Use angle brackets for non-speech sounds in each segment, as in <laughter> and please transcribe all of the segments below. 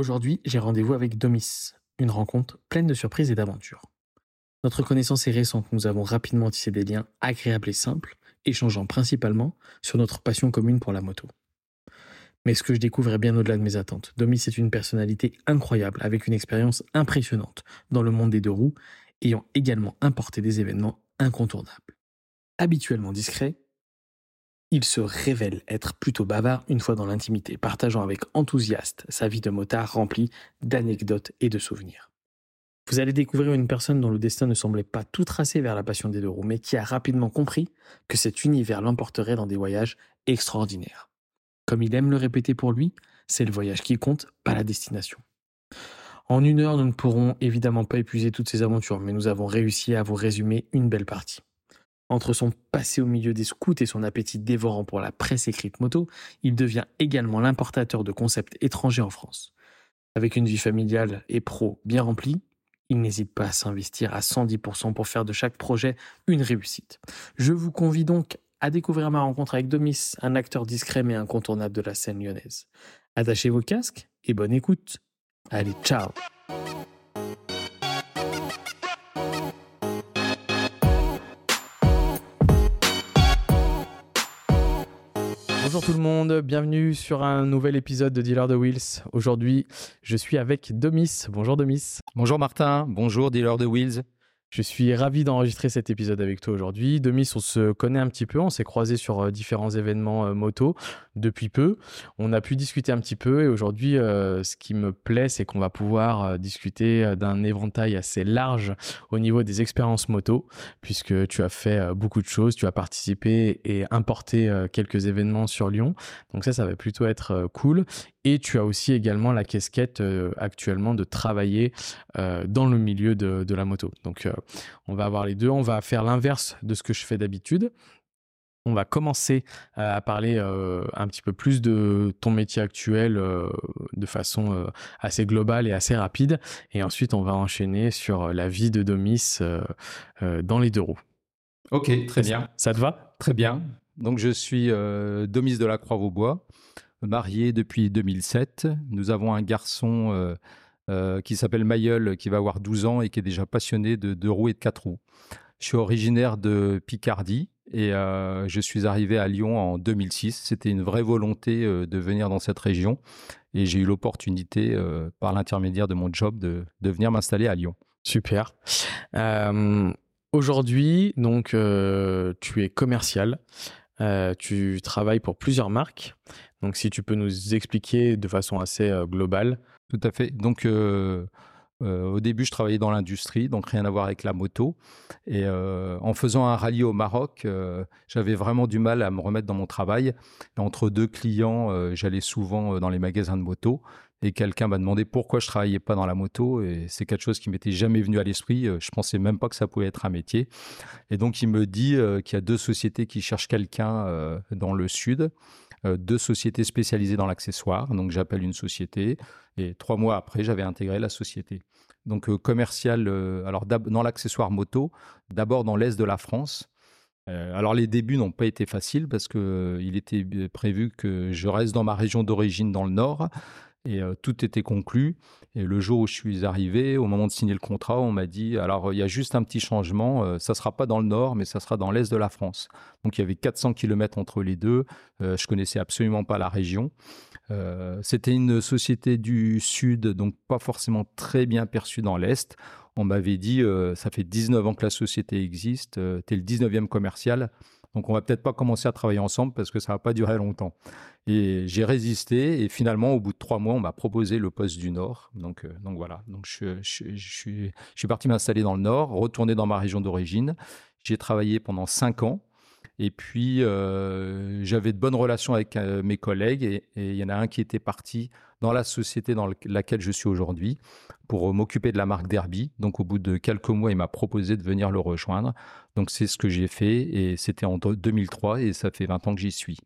Aujourd'hui, j'ai rendez-vous avec Domis, une rencontre pleine de surprises et d'aventures. Notre connaissance est récente, nous avons rapidement tissé des liens agréables et simples, échangeant principalement sur notre passion commune pour la moto. Mais ce que je découvre est bien au-delà de mes attentes. Domis est une personnalité incroyable, avec une expérience impressionnante dans le monde des deux roues, ayant également importé des événements incontournables. Habituellement discret, il se révèle être plutôt bavard une fois dans l'intimité, partageant avec enthousiasme sa vie de motard remplie d'anecdotes et de souvenirs. Vous allez découvrir une personne dont le destin ne semblait pas tout tracé vers la passion des deux roues, mais qui a rapidement compris que cet univers l'emporterait dans des voyages extraordinaires. Comme il aime le répéter pour lui, c'est le voyage qui compte, pas la destination. En une heure, nous ne pourrons évidemment pas épuiser toutes ces aventures, mais nous avons réussi à vous résumer une belle partie. Entre son passé au milieu des scouts et son appétit dévorant pour la presse écrite moto, il devient également l'importateur de concepts étrangers en France. Avec une vie familiale et pro bien remplie, il n'hésite pas à s'investir à 110% pour faire de chaque projet une réussite. Je vous convie donc à découvrir ma rencontre avec Domis, un acteur discret mais incontournable de la scène lyonnaise. Attachez vos casques et bonne écoute. Allez, ciao Bonjour tout le monde, bienvenue sur un nouvel épisode de Dealer de Wheels. Aujourd'hui, je suis avec Domis. Bonjour Domis. Bonjour Martin, bonjour Dealer de Wheels. Je suis ravi d'enregistrer cet épisode avec toi aujourd'hui. Demis, on se connaît un petit peu, on s'est croisé sur euh, différents événements euh, moto depuis peu. On a pu discuter un petit peu et aujourd'hui, euh, ce qui me plaît, c'est qu'on va pouvoir discuter d'un éventail assez large au niveau des expériences moto, puisque tu as fait beaucoup de choses, tu as participé et importé quelques événements sur Lyon. Donc ça, ça va plutôt être cool. Et tu as aussi également la casquette actuellement de travailler dans le milieu de, de la moto. Donc on va avoir les deux. On va faire l'inverse de ce que je fais d'habitude. On va commencer euh, à parler euh, un petit peu plus de ton métier actuel euh, de façon assez globale et assez rapide. Et ensuite, on va enchaîner sur la vie de Domis dans les deux roues. Ok, très bien. Ça te va? Très bien. Donc, je suis Domis de la Croix-Vaubois, marié depuis 2007. Nous avons un garçon euh, qui s'appelle Mayol, qui va avoir 12 ans et qui est déjà passionné de deux roues et de quatre roues. Je suis originaire de Picardie et euh, je suis arrivé à Lyon en 2006. C'était une vraie volonté euh, de venir dans cette région et j'ai eu l'opportunité, par l'intermédiaire de mon job, de, de venir m'installer à Lyon. Super. Aujourd'hui, donc, tu es commercial. tu travailles pour plusieurs marques. Donc, si tu peux nous expliquer de façon assez globale tout à fait. Donc, euh, euh, au début, je travaillais dans l'industrie, donc rien à voir avec la moto. Et euh, en faisant un rallye au Maroc, j'avais vraiment du mal à me remettre dans mon travail. entre deux clients, j'allais souvent dans les magasins de moto. Et quelqu'un m'a demandé pourquoi je travaillais pas dans la moto. Et c'est quelque chose qui m'était jamais venu à l'esprit. Je pensais même pas que ça pouvait être un métier. Et donc, il me dit qu'il y a deux sociétés qui cherchent quelqu'un dans le sud. Euh, deux sociétés spécialisées dans l'accessoire. Donc j'appelle une société et trois mois après, j'avais intégré la société. Donc euh, commercial, euh, alors dans l'accessoire moto, d'abord dans l'est de la France. alors les débuts n'ont pas été faciles parce qu'il était prévu que je reste dans ma région d'origine dans le nord et tout était conclu. Et le jour où je suis arrivé, au moment de signer le contrat, on m'a dit alors il y a juste un petit changement, ça sera pas dans le nord, mais ça sera dans l'est de la France. Donc il y avait 400 km entre les deux. je connaissais absolument pas la région. C'était une société du sud, donc pas forcément très bien perçue dans l'est. On m'avait dit ça fait 19 ans que la société existe, tu es le 19e commercial. Donc on va peut-être pas commencer à travailler ensemble parce que ça va pas durer longtemps. Et j'ai résisté et finalement au bout de trois mois on m'a proposé le poste du Nord. Donc euh, donc voilà. Donc je, suis je suis parti m'installer dans le Nord, retourner dans ma région d'origine. J'ai travaillé pendant cinq ans. Et puis, euh, j'avais de bonnes relations avec euh, mes collègues et il y en a un qui était parti dans la société dans laquelle je suis aujourd'hui pour m'occuper de la marque Derby. Donc, au bout de quelques mois, il m'a proposé de venir le rejoindre. Donc, c'est ce que j'ai fait et c'était en 2003 et ça fait 20 ans que j'y suis.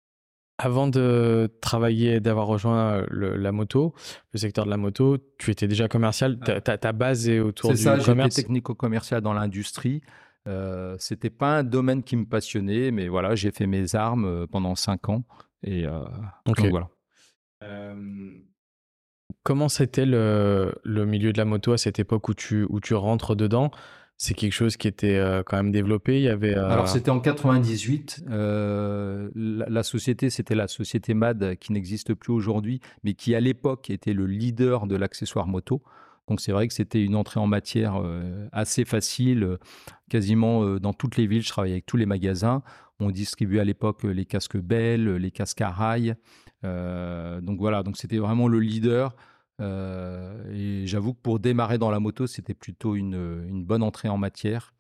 Avant de travailler, d'avoir rejoint la moto, le secteur de la moto, tu étais déjà commercial. Ta, ta, base est autour du ça, commerce. C'est ça, technico-commercial dans l'industrie. Euh, c'était pas un domaine qui me passionnait, mais voilà, j'ai fait mes armes euh, pendant cinq ans et euh, donc voilà. comment c'était le, le, milieu de la moto à cette époque où tu, où tu rentres dedans? C'est quelque chose qui était quand même développé. Il y avait. Alors c'était en 98. Euh, la, société, c'était la société MAD qui n'existe plus aujourd'hui, mais qui à l'époque était le leader de l'accessoire moto. Donc c'est vrai que c'était une entrée en matière assez facile, quasiment dans toutes les villes. Je travaillais avec tous les magasins. On distribuait à l'époque les casques Bell, les casques à rail. donc voilà, c'était vraiment le leader. Euh, et j'avoue que pour démarrer dans la moto, c'était plutôt une, bonne entrée en matière.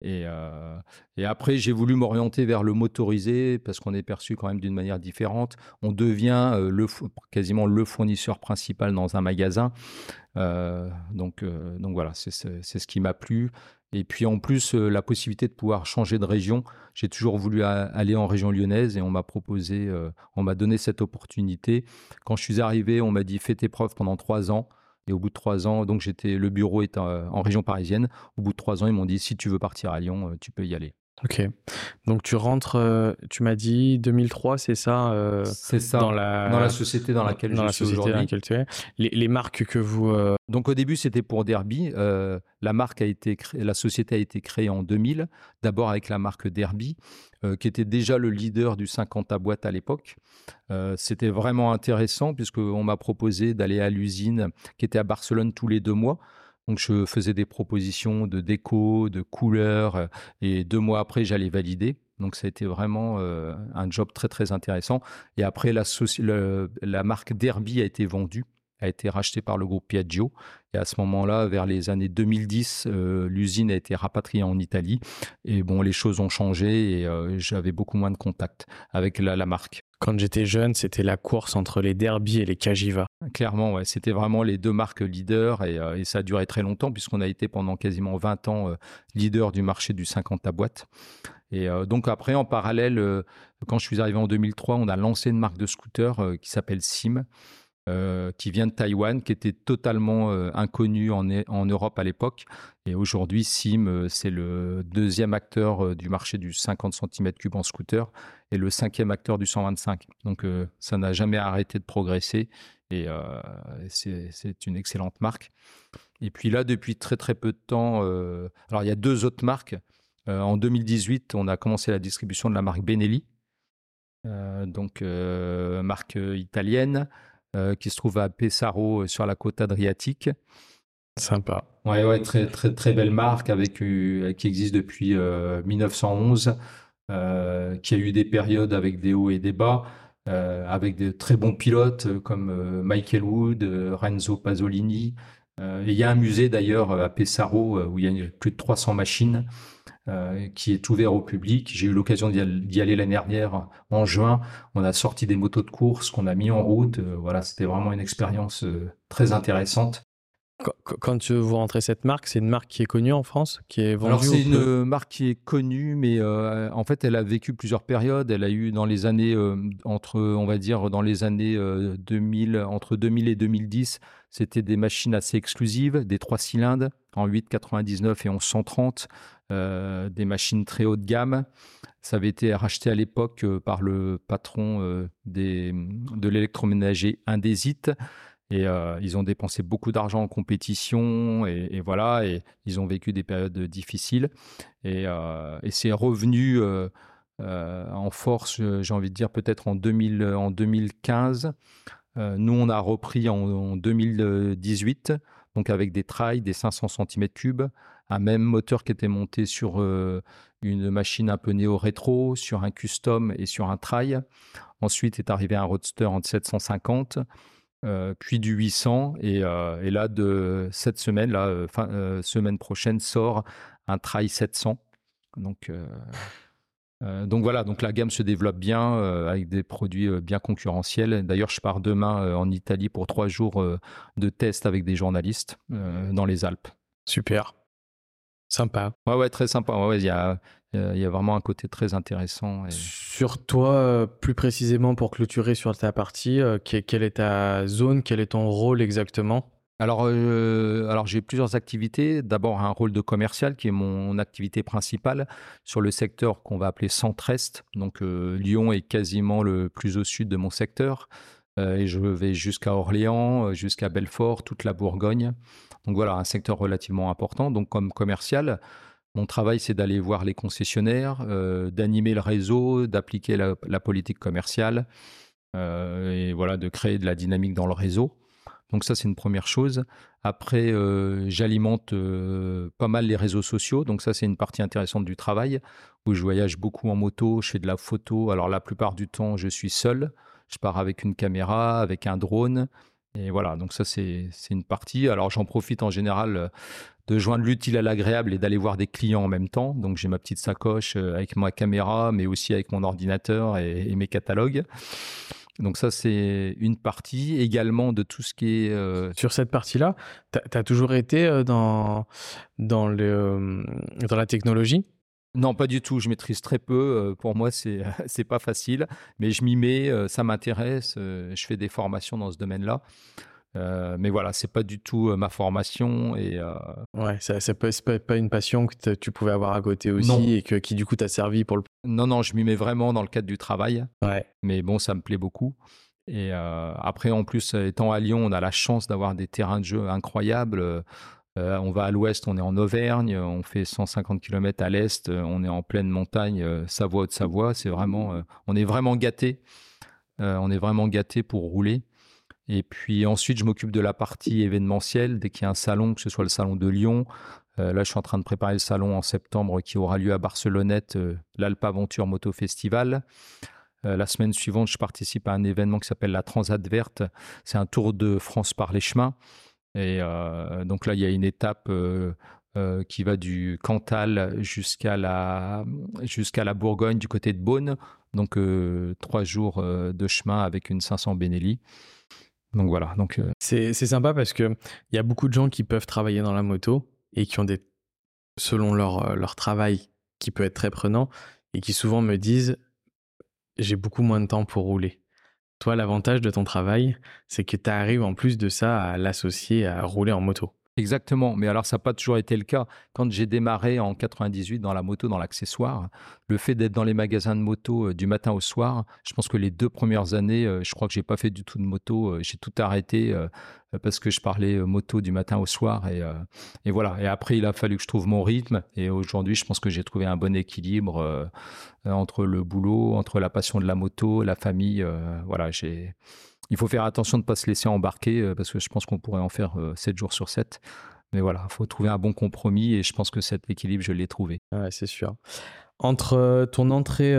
Et, euh, et après, j'ai voulu m'orienter vers le motorisé parce qu'on est perçu quand même d'une manière différente. On devient euh, le, quasiment le fournisseur principal dans un magasin. donc, donc voilà, c'est ce qui m'a plu. Et puis en plus, euh, la possibilité de pouvoir changer de région. J'ai toujours voulu aller en région lyonnaise et on m'a proposé, euh, on m'a donné cette opportunité. Quand je suis arrivé, on m'a dit fais tes preuves pendant trois ans. Et au bout de trois ans, donc j'étais, le bureau est en région parisienne. Au bout de trois ans, ils m'ont dit si tu veux partir à Lyon, euh, tu peux y aller. Ok. Donc tu rentres, euh, tu m'as dit 2003, c'est ça euh, C'est ça. Dans la, dans la société dans laquelle dans je la suis société dans laquelle tu es. Les, les marques que vous. Euh, Donc au début c'était pour Derby. la marque a été créée, la société a été créée en 2000. D'abord avec la marque Derby, qui était déjà le leader du 50 à boîte à l'époque. c'était vraiment intéressant puisqu'on m'a proposé d'aller à l'usine qui était à Barcelone tous les deux mois donc je faisais des propositions de déco, de couleurs, euh, et deux mois après, j'allais valider. Donc ça a été vraiment euh, un job très très intéressant. Et après, la, la marque Derby a été vendue a été rachetée par le groupe Piaggio. Et à ce moment-là, vers les années 2010, euh, l'usine a été rapatriée en Italie. Et bon, les choses ont changé et j'avais beaucoup moins de contact avec la marque. Quand j'étais jeune, c'était la course entre les Derby et les Cagiva. Clairement, ouais. c'était vraiment les deux marques leaders euh, et, ça a duré très longtemps puisqu'on a été pendant quasiment 20 ans euh, leader du marché du 50 à boîte. Et euh, donc après, en parallèle, quand je suis arrivé en 2003, on a lancé une marque de scooter qui s'appelle Sim. Qui vient de Taïwan, qui était totalement inconnu en, en, Europe à l'époque. Et aujourd'hui, Sim, c'est le deuxième acteur du marché du 50 cm3 en scooter et le cinquième acteur du 125. Donc euh, ça n'a jamais arrêté de progresser et euh, c'est une excellente marque. Et puis là, depuis très très peu de temps, euh, alors il y a deux autres marques. en 2018, on a commencé la distribution de la marque Benelli, donc marque italienne, qui se trouve à Pesaro sur la côte adriatique. Sympa. Ouais, ouais, très, très, très belle marque avec, qui existe depuis 1911. Euh, qui a eu des périodes avec des hauts et des bas, euh, avec de très bons pilotes euh, comme Michael Wood, Renzo Pasolini. il y a un musée d'ailleurs à Pesaro où il y a plus de 300 machines. Qui est ouvert au public. J'ai eu l'occasion d'y aller l'année dernière en juin. On a sorti des motos de course qu'on a mis en route. voilà, c'était vraiment une expérience très intéressante. Quand vous rentrez cette marque, c'est une marque qui est connue en France, qui est vendue. Alors c'est une marque qui est connue, mais euh, en fait, elle a vécu plusieurs périodes. Elle a eu dans les années euh, entre, on va dire, dans les années 2000, euh, entre 2000 et 2010, c'était des machines assez exclusives, des trois cylindres en 899 et en 130, des machines très haut de gamme. Ça avait été racheté à l'époque par le patron des, de l'électroménager Indesit. Et euh, ils ont dépensé beaucoup d'argent en compétition et, voilà, et ils ont vécu des périodes difficiles. Et, euh, c'est revenu euh, en force, j'ai envie de dire, peut-être en, 2000, en 2015. nous, on a repris en, 2018, donc avec des trails, des 500 cm3, un même moteur qui était monté sur une machine un peu néo-rétro, sur un custom et sur un trail. Ensuite est arrivé un roadster en 750. Euh, puis du 800. Euh, et, là, de cette semaine, là, euh, fin, semaine prochaine, sort un Trail 700. Donc, donc voilà, donc la gamme se développe bien avec des produits bien concurrentiels. D'ailleurs, je pars demain en Italie pour trois jours de test avec des journalistes dans les Alpes. Super. Sympa. Ouais, ouais, très sympa. Ouais, il y a, il y a vraiment un côté très intéressant. Sur toi, euh, plus précisément pour clôturer sur ta partie, euh, quelle est ta zone, quel est ton rôle exactement? Alors, euh, alors j'ai plusieurs activités. D'abord, un rôle de commercial qui est mon activité principale sur le secteur qu'on va appeler centre-est. Donc, Lyon est quasiment le plus au sud de mon secteur. et je vais jusqu'à Orléans, jusqu'à Belfort, toute la Bourgogne. Donc voilà, un secteur relativement important. Donc comme commercial, mon travail, c'est d'aller voir les concessionnaires, d'animer le réseau, d'appliquer la, politique commerciale et voilà, de créer de la dynamique dans le réseau. Donc ça, c'est une première chose. Après, euh, j'alimente euh, pas mal les réseaux sociaux. Donc ça, c'est une partie intéressante du travail où je voyage beaucoup en moto, je fais de la photo. Alors la plupart du temps, je suis seul. Je pars avec une caméra, avec un drone. Et voilà, donc ça, c'est une partie. Alors j'en profite en général euh, de joindre l'utile à l'agréable et d'aller voir des clients en même temps. Donc j'ai ma petite sacoche avec ma caméra, mais aussi avec mon ordinateur et mes catalogues. Donc ça, c'est une partie également de tout ce qui est... Euh, Sur cette partie-là, tu as, toujours été euh, dans, dans, le, euh, dans la technologie? Non, pas du tout. Je maîtrise très peu. Pour moi, c'est <laughs> c'est pas facile, mais je m'y mets. Ça m'intéresse. Je fais des formations dans ce domaine-là. Euh, mais voilà, c'est pas du tout euh, ma formation et euh, ouais, ça, ça peut, pas, pas une passion que tu pouvais avoir à côté aussi et que qui du coup t'a servi pour le. Non, non, je m'y mets vraiment dans le cadre du travail. Ouais. Mais bon, ça me plaît beaucoup. Et après, en plus, étant à Lyon, on a la chance d'avoir des terrains de jeu incroyables. on va à l'ouest, on est en Auvergne, on fait 150 km à l'est, on est en pleine montagne, Savoie de Savoie. C'est vraiment, on est vraiment gâté. on est vraiment gâté pour rouler. Et puis ensuite, je m'occupe de la partie événementielle. Dès qu'il y a un salon, que ce soit le salon de Lyon, euh, là, je suis en train de préparer le salon en septembre qui aura lieu à Barcelonnette, euh, l'Alpa Aventure Moto Festival. Euh, la semaine suivante, je participe à un événement qui s'appelle la Transat Verte. C'est un tour de France par les chemins. Et donc là, il y a une étape qui va du Cantal jusqu'à la, jusqu'à la Bourgogne, du côté de Beaune. Donc trois jours de chemin avec une 500 Benelli. Donc voilà. Donc euh, c'est sympa parce que il y a beaucoup de gens qui peuvent travailler dans la moto et qui ont des selon leur euh, leur travail qui peut être très prenant et qui souvent me disent j'ai beaucoup moins de temps pour rouler. Toi, l'avantage de ton travail, c'est que tu arrives en plus de ça à l'associer à rouler en moto. Exactement, mais alors ça n'a pas toujours été le cas. Quand j'ai démarré en 98 dans la moto, dans l'accessoire, le fait d'être dans les magasins de moto euh, du matin au soir, je pense que les deux premières années, euh, je crois que j'ai pas fait du tout de moto, euh, j'ai tout arrêté parce que je parlais moto du matin au soir et, et, voilà. Et après, il a fallu que je trouve mon rythme et aujourd'hui, je pense que j'ai trouvé un bon équilibre entre le boulot, entre la passion de la moto, la famille. voilà, j'ai il faut faire attention de ne pas se laisser embarquer euh, parce que je pense qu'on pourrait en faire 7 euh, jours sur 7. Mais voilà, il faut trouver un bon compromis et je pense que cet équilibre, je l'ai trouvé. Ouais, c'est sûr. Entre euh, ton entrée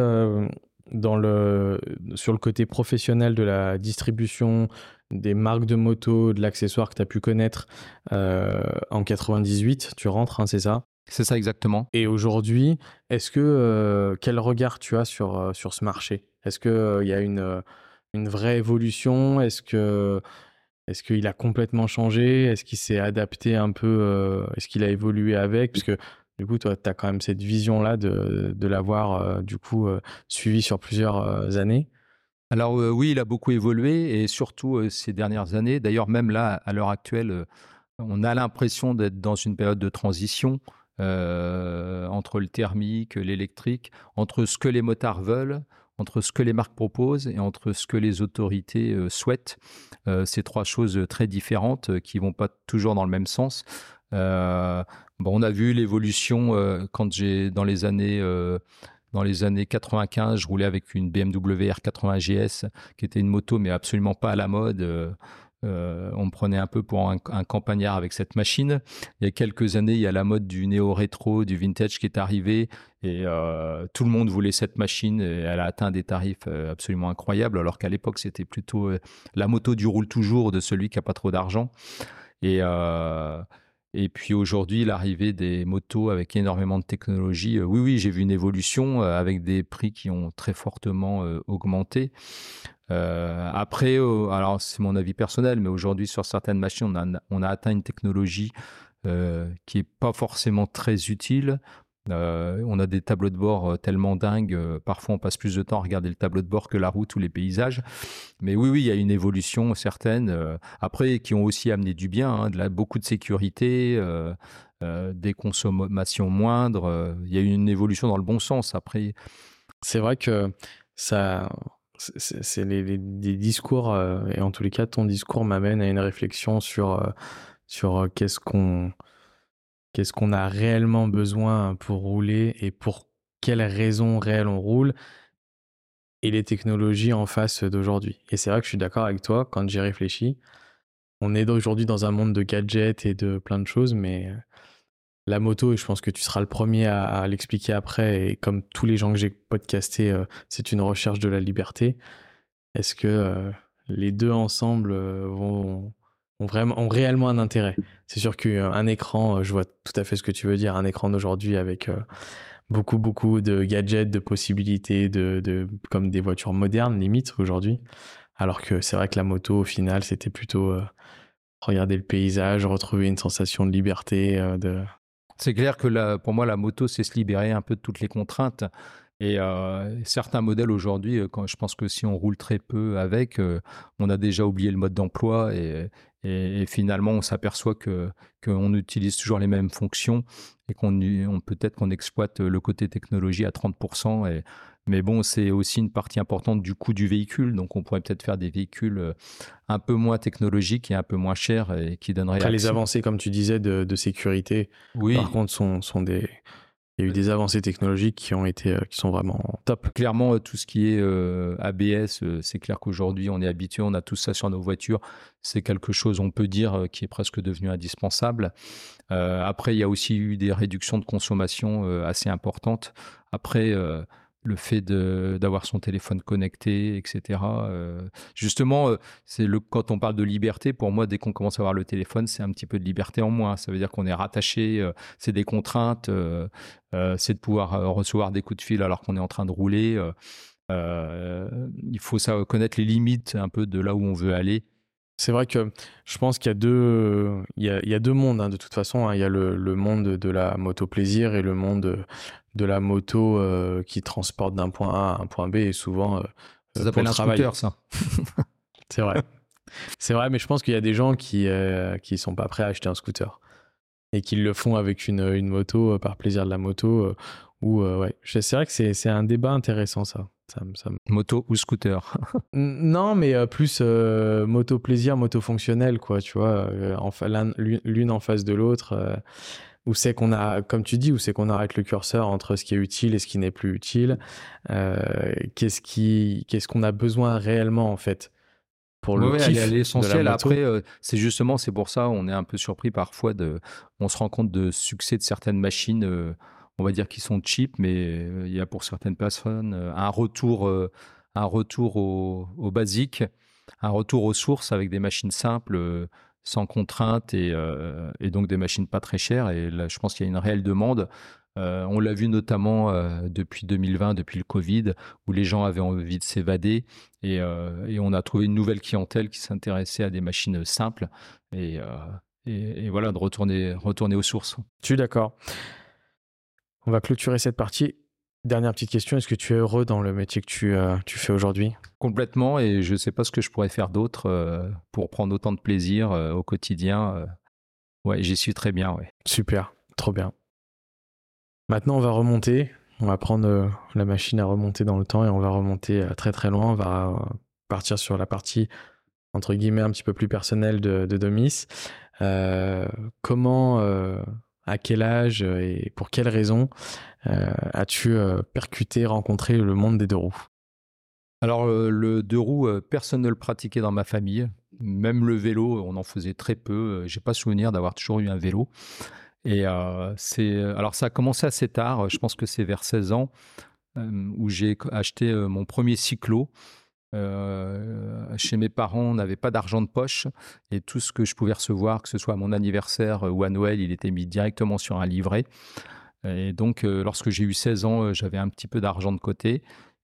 dans le, sur le côté professionnel de la distribution des marques de moto, de l'accessoire que tu as pu connaître en 98, tu rentres, hein, c'est ça? C'est ça exactement. Et aujourd'hui, est-ce que quel regard tu as sur, sur ce marché? Est-ce qu'il y a une une vraie évolution? Est-ce que est-ce qu'il a complètement changé? Est-ce qu'il s'est adapté un peu euh, Est-ce qu'il a évolué avec? Parce que du coup, toi, tu as quand même cette vision-là de, de l'avoir euh, du coup euh, suivi sur plusieurs années. Alors oui, il a beaucoup évolué et surtout ces dernières années. D'ailleurs, même là, à l'heure actuelle, on a l'impression d'être dans une période de transition entre le thermique, l'électrique, entre ce que les motards veulent, entre ce que les marques proposent et entre ce que les autorités euh, souhaitent. Euh, c'est trois choses très différentes euh, qui vont pas toujours dans le même sens. bon, on a vu l'évolution quand j'ai dans les années dans les années 95, je roulais avec une BMW R80 GS qui était une moto mais absolument pas à la mode. Euh, on me prenait un peu pour un, campagnard avec cette machine. Il y a quelques années, il y a la mode du néo-rétro, du vintage qui est arrivé et euh, tout le monde voulait cette machine. Et elle a atteint des tarifs euh, absolument incroyables, alors qu'à l'époque, c'était plutôt la moto du roule toujours de celui qui a pas trop d'argent. Et, et puis aujourd'hui, l'arrivée des motos avec énormément de technologie, oui, oui, j'ai vu une évolution avec des prix qui ont très fortement augmenté. Euh, après, euh, alors c'est mon avis personnel, mais aujourd'hui sur certaines machines, on a, atteint une technologie euh, qui est pas forcément très utile. On a des tableaux de bord tellement dingues, parfois on passe plus de temps à regarder le tableau de bord que la route ou les paysages. Mais oui, oui, il y a une évolution certaine. après, qui ont aussi amené du bien, hein, beaucoup de sécurité, des consommations moindres. Il y a eu une évolution dans le bon sens. Après, c'est vrai que ça c'est les, discours, et en tous les cas, ton discours m'amène à une réflexion sur, sur qu'est-ce qu'on qu'est-ce qu'on a réellement besoin pour rouler et pour quelles raisons réelles on roule et les technologies en face d'aujourd'hui. Et c'est vrai que je suis d'accord avec toi quand j'y réfléchis. On est aujourd'hui dans un monde de gadgets et de plein de choses, mais la moto, et je pense que tu seras le premier à, l'expliquer après, et comme tous les gens que j'ai podcastés, euh, c'est une recherche de la liberté. Est-ce que euh, les deux ensemble euh, vont, ont, vraiment, ont réellement un intérêt C'est sûr qu'un écran, je vois tout à fait ce que tu veux dire, un écran d'aujourd'hui avec beaucoup, beaucoup de gadgets, de possibilités, de, de, comme des voitures modernes, limite, aujourd'hui. Alors que c'est vrai que la moto, au final, c'était plutôt regarder le paysage, retrouver une sensation de liberté, de, c'est clair que pour moi, la moto, c'est se libérer un peu de toutes les contraintes. Et euh, certains modèles aujourd'hui, euh, quand je pense que si on roule très peu avec, euh, on a déjà oublié le mode d'emploi et, finalement on s'aperçoit que qu'on utilise toujours les mêmes fonctions et qu'on on, peut-être qu'on exploite le côté technologie à 30% et mais bon, c'est aussi une partie importante du coût du véhicule. Donc, on pourrait peut-être faire des véhicules un peu moins technologiques et un peu moins chers et qui donneraient. Après, les avancées, comme tu disais, de, sécurité, oui. par contre, sont, sont des. Il y a eu des avancées technologiques qui ont été, euh, qui sont vraiment top. Clairement, euh, tout ce qui est ABS, c'est clair qu'aujourd'hui, on est habitué, on a tout ça sur nos voitures. C'est quelque chose, on peut dire, qui est presque devenu indispensable. après, il y a aussi eu des réductions de consommation assez importantes. Après, le fait d'avoir son téléphone connecté, etc. Euh, justement, euh, c'est le quand on parle de liberté, pour moi, dès qu'on commence à avoir le téléphone, c'est un petit peu de liberté en moins. Ça veut dire qu'on est rattaché, euh, c'est des contraintes, c'est de pouvoir recevoir des coups de fil alors qu'on est en train de rouler. il faut ça connaître les limites un peu de là où on veut aller. C'est vrai que je pense qu'il y a deux, y a, deux mondes hein, de toute façon. Hein. Il y a le, le, monde de la moto plaisir et le monde de la moto euh, qui transporte d'un point A à un point B et souvent euh, ça s'appelle un scooter ça. <laughs> C'est vrai. C'est vrai mais je pense qu'il y a des gens qui euh, qui sont pas prêts à acheter un scooter et qui le font avec une, une moto par plaisir de la moto ou ouais. C'est vrai que c'est un débat intéressant ça, ça, moto ou scooter? <laughs> Non mais plus moto plaisir moto fonctionnelle quoi tu vois l'une en face de l'autre où c'est qu'on a, comme tu dis, où c'est qu'on arrête le curseur entre ce qui est utile et ce qui n'est plus utile. Euh, qu'est-ce qui, qu'est-ce qu'on a besoin réellement en fait pour le oui, kiff l'essentiel. Après, euh, c'est justement, c'est pour ça, on est un peu surpris parfois de, on se rend compte de succès de certaines machines. Euh, on va dire qui sont cheap, mais il y a pour certaines personnes un retour, un retour au, au basique, un retour aux sources avec des machines simples sans contrainte euh, et, donc des machines pas très chères. Et là, je pense qu'il y a une réelle demande. Euh, on l'a vu notamment euh, depuis 2020, depuis le Covid, où les gens avaient envie de s'évader et, on a trouvé une nouvelle clientèle qui s'intéressait à des machines simples et, et, voilà, de retourner, retourner aux sources. Je suis d'accord. On va clôturer cette partie. Dernière petite question, est-ce que tu es heureux dans le métier que tu, euh, tu fais aujourd'hui? Complètement, et je ne sais pas ce que je pourrais faire d'autre euh, pour prendre autant de plaisir euh, au quotidien. ouais, j'y suis très bien, ouais. Super, trop bien. Maintenant, on va remonter, on va prendre la machine à remonter dans le temps et on va remonter très très loin, on va partir sur la partie, entre guillemets, un petit peu plus personnelle de, de Domis. comment à quel âge et pour quelles raisons euh, as-tu euh, percuté, rencontré le monde des deux roues? Alors le deux roues, personne ne le pratiquait dans ma famille. Même le vélo, on en faisait très peu. J'ai pas souvenir d'avoir toujours eu un vélo. Et c'est alors ça a commencé assez tard. Je pense que c'est vers 16 ans où j'ai acheté mon premier cyclo. Chez mes parents, on n'avait pas d'argent de poche et tout ce que je pouvais recevoir, que ce soit à mon anniversaire ou à Noël, il était mis directement sur un livret. Et donc, euh, lorsque j'ai eu 16 ans, euh, j'avais un petit peu d'argent de côté.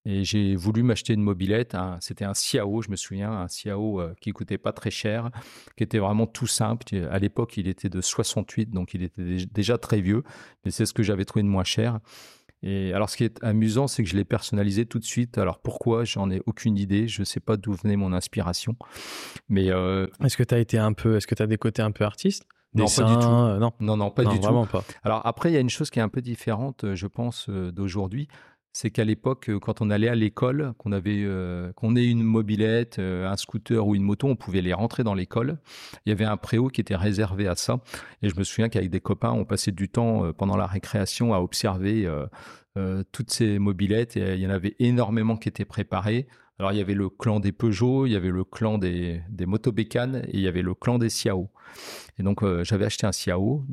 Et j'ai voulu m'acheter une mobilette. C'était un Ciao, je me souviens, un Ciao euh, qui coûtait pas très cher, qui était vraiment tout simple. À l'époque, il était de 68, donc il était déjà très vieux, mais c'est ce que j'avais trouvé de moins cher. Et alors, ce qui est amusant, c'est que je l'ai personnalisé tout de suite. Alors, pourquoi? J'en ai aucune idée. Je ne sais pas d'où venait mon inspiration. Mais est-ce que tu as été un peu, est-ce que tu as des côtés un peu artistes? Non, pas du tout. non. non, non, pas du tout. Pas. Alors après, il y a une chose qui est un peu différente, euh, je pense, euh, d'aujourd'hui. C'est qu'à l'époque, euh, quand on allait à l'école, qu'on avait, euh, qu'on ait une mobilette, euh, un scooter ou une moto, on pouvait les rentrer dans l'école. Il y avait un préau qui était réservé à ça. Et je me souviens qu'avec des copains, on passait du temps pendant la récréation à observer toutes ces mobilettes. Et il y en avait énormément qui étaient préparées. Alors il y avait le clan des Peugeot, il y avait le clan des, des motobécanes et il y avait le clan des Xiao. Et donc euh, j'avais acheté un Xiao,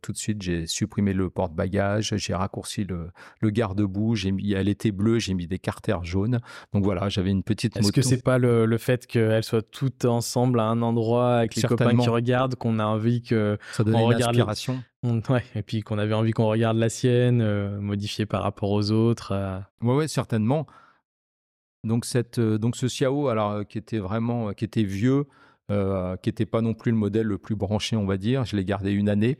tout de suite j'ai supprimé le porte-bagages, j'ai raccourci le, le garde-boue, j'ai mis, elle était bleue, j'ai mis des carters jaunes. Donc voilà, j'avais une petite Est-ce que c'est pas le, le fait qu'elles soient toutes ensemble à un endroit avec les copains qui regardent qu'on a envie que ça donne une inspiration Ouais, et puis qu'on avait envie qu'on regarde la sienne, euh, modifiée par rapport aux autres. Euh... Ouais, ouais, certainement. Euh, donc ce Xiao, alors, euh, qui était vraiment euh, qui était vieux, qui n'était pas non plus le modèle le plus branché, on va dire. Je l'ai gardé une année.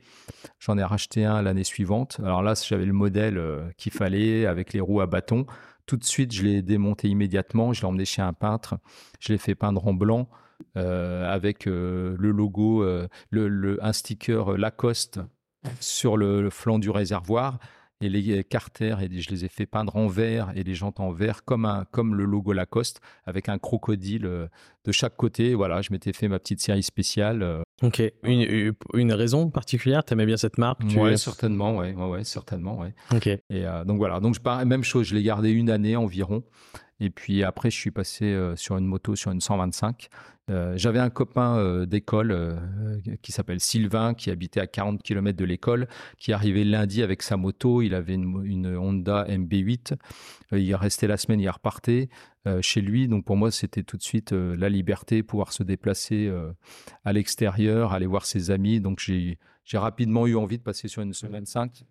J'en ai racheté un l'année suivante. Alors là, j'avais le modèle qu'il fallait avec les roues à bâton. Tout de suite, je l'ai démonté immédiatement. Je l'ai emmené chez un peintre. Je l'ai fait peindre en blanc avec le logo, un sticker Lacoste sur le flanc du réservoir et les carters, et je les ai fait peindre en vert et les jantes en vert comme, un, comme le logo Lacoste avec un crocodile euh, de chaque côté. Voilà, je m'étais fait ma petite série spéciale. Euh. Ok, une, une raison particulière? Tu aimais bien cette marque? Oui, certainement, ouais, ouais, certainement, ouais. Ok. Et euh, donc voilà, donc je, même chose, je l'ai gardé une année environ. Et puis après, je suis passé sur une moto, sur une 125. Euh, j'avais un copain euh, d'école euh, qui s'appelle Sylvain, qui habitait à 40 km de l'école, qui arrivait lundi avec sa moto. Il avait une, Honda MB8. il restait la semaine, il repartait chez lui. Donc pour moi, c'était tout de suite la liberté, pouvoir se déplacer à l'extérieur, aller voir ses amis. Donc j'ai rapidement eu envie de passer sur une semaine 5.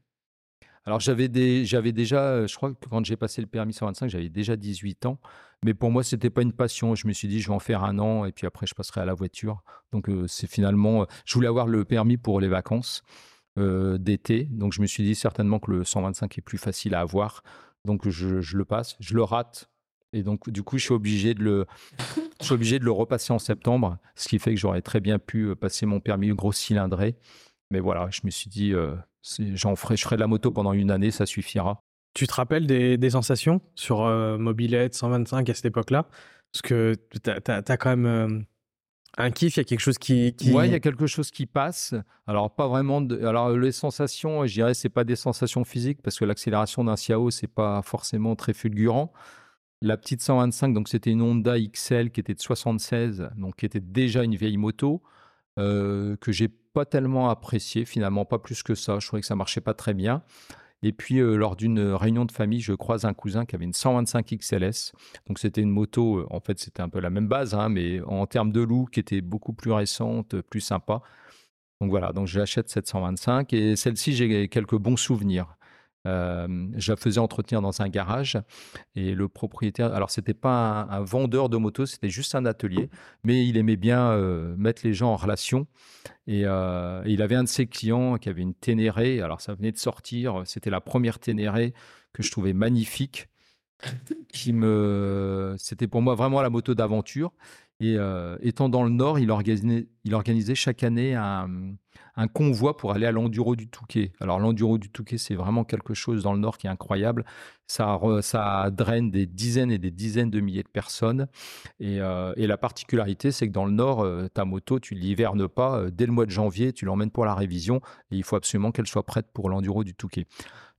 Alors j'avais déjà, je crois que quand j'ai passé le permis 125, j'avais déjà 18 ans. Mais pour moi, c'était pas une passion. Je me suis dit, je vais en faire un an et puis après, je passerai à la voiture. Donc, euh, c'est finalement, euh, je voulais avoir le permis pour les vacances euh, d'été. Donc, je me suis dit certainement que le 125 est plus facile à avoir. Donc, je, le passe, je le rate. Et donc, du coup, je suis obligé de le, je suis obligé de le repasser en septembre, ce qui fait que j'aurais très bien pu passer mon permis gros cylindré. Mais voilà, je me suis dit, j'en ferai, je ferai de la moto pendant une année, ça suffira. Tu te rappelles des, sensations sur euh, Mobilette 125 à cette époque-là? Parce que tu as, quand même euh, un kiff, il y a quelque chose qui, qui... Ouais, il y a quelque chose qui passe. Alors, pas vraiment. De... Alors, les sensations, je dirais, c'est pas des sensations physiques parce que l'accélération d'un Xiao, c'est pas forcément très fulgurant. La petite 125, donc c'était une Honda XL qui était de 76, donc qui était déjà une vieille moto, euh, que j'ai pas tellement appréciée, finalement, pas plus que ça. Je trouvais que ça marchait pas très bien. Et puis, euh, lors d'une réunion de famille, je croise un cousin qui avait une 125 XLS. Donc, c'était une moto, euh, en fait, c'était un peu la même base, hein, mais en termes de look, qui était beaucoup plus récente, plus sympa. Donc voilà, donc j'achète cette 125 et celle-ci, j'ai quelques bons souvenirs. Euh, je faisais entretenir dans un garage et le propriétaire, alors c'était pas un, vendeur de motos, c'était juste un atelier, mais il aimait bien mettre les gens en relation. Et, euh, il avait un de ses clients qui avait une Ténéré, alors ça venait de sortir, c'était la première Ténéré que je trouvais magnifique, qui me, c'était pour moi vraiment la moto d'aventure. Et étant dans le Nord, il organisait, chaque année un, convoi pour aller à l'enduro du Touquet. Alors l'enduro du Touquet, c'est vraiment quelque chose dans le Nord qui est incroyable. Ça, draine des dizaines et des dizaines de milliers de personnes. Et, la particularité, c'est que dans le Nord, ta moto, tu l'hivernes pas. Dès le mois de janvier, tu l'emmènes pour la révision il faut absolument qu'elle soit prête pour l'enduro du Touquet.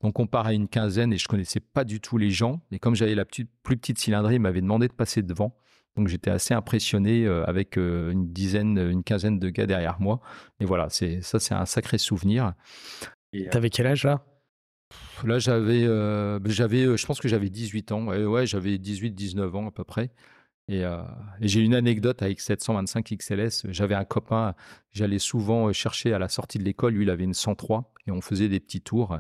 Donc on part à une quinzaine et je connaissais pas du tout les gens. Et comme j'avais la plus petite cylindrée, ils m'avaient demandé de passer devant. Donc j'étais assez impressionné euh, avec euh, une dizaine, une quinzaine de gars derrière moi. Et voilà, c'est ça, c'est un sacré souvenir. Euh, T'avais quel âge là? Là, j'avais, j'avais, je pense que j'avais 18 ans. Ouais, ouais j'avais 18-19 ans à peu près. Et, j'ai une anecdote avec cette 125 XLS. J'avais un copain, j'allais souvent chercher à la sortie de l'école. Lui, il avait une 103 et on faisait des petits tours.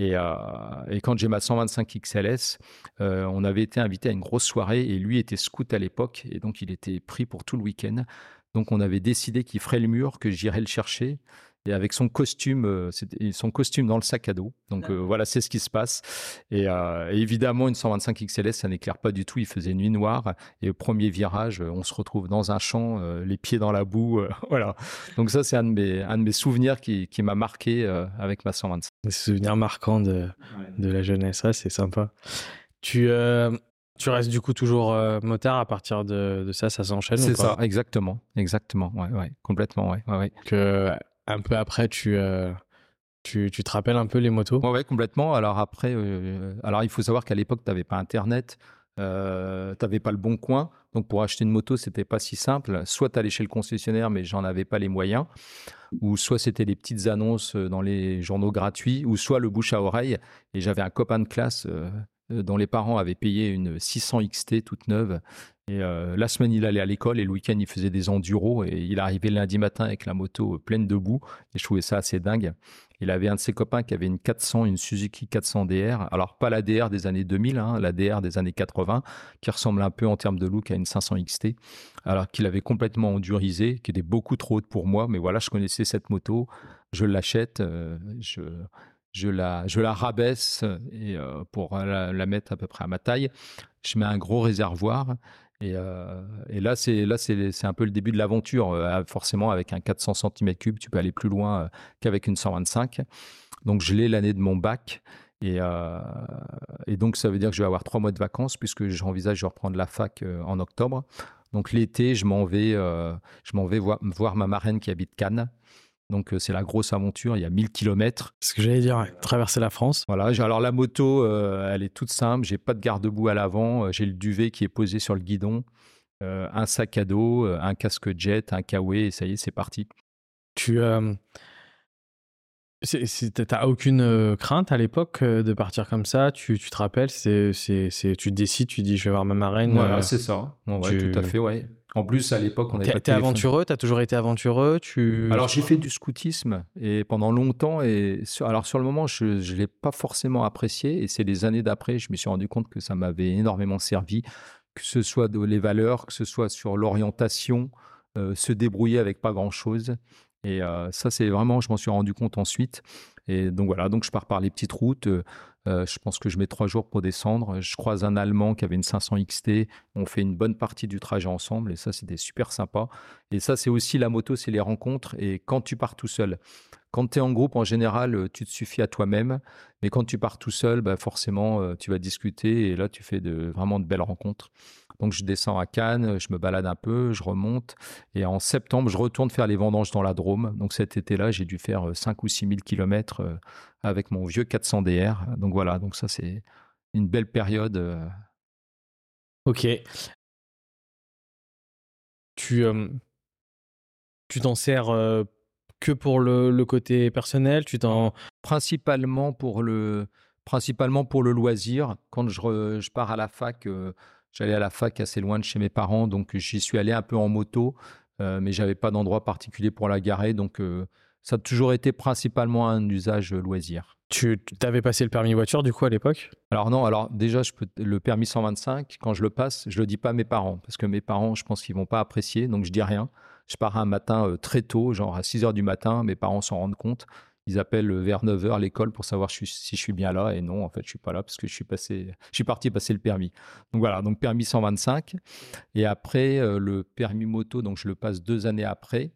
Euh, et, quand j'ai ma 125 XLS, euh, on avait été invité à une grosse soirée et lui était scout à l'époque et donc il était pris pour tout le week-end. Donc on avait décidé qu'il ferait le mur, que j'irais le chercher et avec son costume, euh, son costume dans le sac à dos. Donc euh, voilà, c'est ce qui se passe. Euh, et, évidemment, une 125 XLS, ça n'éclaire pas du tout. Il faisait nuit noire. Et au premier virage, on se retrouve dans un champ, les pieds dans la boue. <laughs> voilà. Donc ça, c'est un, de mes, un de mes souvenirs qui, qui m'a marqué avec ma 125. Des souvenirs marquants de, de la jeunesse, ça, c'est sympa. Tu, euh, tu restes du coup toujours euh, motard à partir de, de ça, ça s'enchaîne C'est ça, exactement, exactement, ouais, ouais, complètement, ouais, ouais, Que un peu après, tu, euh, tu, tu, te rappelles un peu les motos? Ouais complètement. Alors après, alors il faut savoir qu'à l'époque, tu n'avais pas Internet, tu n'avais pas le bon coin, donc pour acheter une moto, c'était pas si simple. Soit tu allais chez le concessionnaire, mais j'en avais pas les moyens ou soit c'était des petites annonces dans les journaux gratuits, ou soit le bouche à oreille. Et j'avais un copain de classe euh, dont les parents avaient payé une 600 XT toute neuve. Et euh, la semaine, il allait à l'école et le week-end, il faisait des enduros. Et il arrivait lundi matin avec la moto pleine de boue. Et je trouvais ça assez dingue. Il avait un de ses copains qui avait une 400, une Suzuki 400 DR. Alors, pas la DR des années 2000, hein, la DR des années 80, qui ressemble un peu en termes de look à une 500 XT. Alors qu'il avait complètement endurisé, qui était beaucoup trop haute pour moi. Mais voilà, je connaissais cette moto. Je l'achète. Euh, je je la, rabaisse et, euh, pour la, mettre à peu près à ma taille. Je mets un gros réservoir. Et, euh, là, c'est là c'est un peu le début de l'aventure. Euh, forcément, avec un 400 cm3, tu peux aller plus loin qu'avec une 125. Donc, je l'ai l'année de mon bac. Et, donc, ça veut dire que je vais avoir trois mois de vacances puisque j'envisage de reprendre la fac en octobre. Donc, l'été, je m'en vais, voir ma marraine qui habite Cannes. Donc, euh, c'est la grosse aventure. Il y a 1000 km. Ce que j'allais dire, traverser la France. Voilà. Alors, la moto, euh, elle est toute simple. J'ai pas de garde-boue à l'avant. Euh, j'ai le duvet qui est posé sur le guidon. un sac à dos, un casque jet, un kawaii, et ça y est, c'est parti. Tu T'as aucune crainte à l'époque de partir comme ça? Tu, tu te rappelles? C'est, Tu décides, tu dis je vais voir ma marraine. Voilà, c'est ça. Ouais, Tout à fait, ouais. En plus, à l'époque, on avait pas T'es aventureux? T'as toujours été aventureux? Tu... Alors, j'ai fait du scoutisme et pendant longtemps. Et sur... alors, sur le moment, je ne l'ai pas forcément apprécié. Et c'est les années d'après, je me suis rendu compte que ça m'avait énormément servi, que ce soit de les valeurs, que ce soit sur l'orientation, euh, se débrouiller avec pas grand-chose. Et euh, ça, c'est vraiment, je m'en suis rendu compte ensuite. Et donc voilà, donc je pars par les petites routes. Euh, euh, je pense que je mets trois jours pour descendre. Je croise un Allemand qui avait une 500 XT. On fait une bonne partie du trajet ensemble et ça, c'était super sympa. Et ça, c'est aussi la moto, c'est les rencontres. Et quand tu pars tout seul, quand tu es en groupe, en général, tu te suffis à toi-même. Mais quand tu pars tout seul, bah forcément, tu vas discuter et là, tu fais de, vraiment de belles rencontres. Donc, je descends à Cannes, je me balade un peu, je remonte. Et en septembre, je retourne faire les vendanges dans la Drôme. Donc, cet été-là, j'ai dû faire 5 ou 6 000 kilomètres avec mon vieux 400 DR. Donc, voilà. Donc, ça, c'est une belle période. Euh. Ok. Tu tu t'en sers que pour le, côté personnel? Tu t'en principalement pour le principalement pour le loisir. Quand je, je pars à la fac, J'allais à la fac assez loin de chez mes parents, donc j'y suis allé un peu en moto, euh, mais j'avais pas d'endroit particulier pour la garer, donc euh, ça a toujours été principalement un usage loisir. Tu avais passé le permis voiture du coup à l'époque? Alors non, alors déjà je peux, le permis 125, quand je le passe, je le dis pas à mes parents parce que mes parents, je pense qu'ils vont pas apprécier, donc je dis rien. Je pars un matin euh, très tôt, genre à 6 heures du matin, mes parents s'en rendent compte ils appellent vers 9h l'école pour savoir si je suis bien là. Et non, en fait, je suis pas là parce que je suis passé, je suis parti passer le permis. Donc voilà, donc permis 125. Et après, euh, le permis moto, donc je le passe deux années après.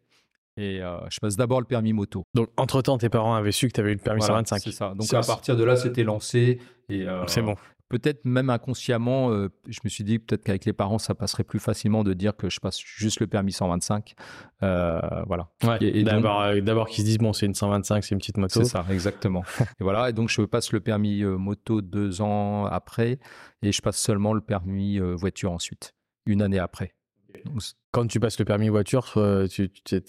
Et euh, je passe d'abord le permis moto. Donc, entre-temps, tes parents avaient su que tu avais eu le permis 125. C'est ça. Donc, à partir de là, c'était lancé. Et, euh, c'est bon peut-être même inconsciemment, euh, je me suis dit peut-être qu'avec les parents, ça passerait plus facilement de dire que je passe juste le permis 125. Euh, voilà. et, euh, d'abord, qu'ils se disent, bon, c'est une 125, c'est une petite moto. C'est ça, exactement. <laughs> et voilà. Et donc, je passe le permis moto deux ans après et je passe seulement le permis voiture ensuite, une année après. Quand tu passes le permis voiture, tu, tu,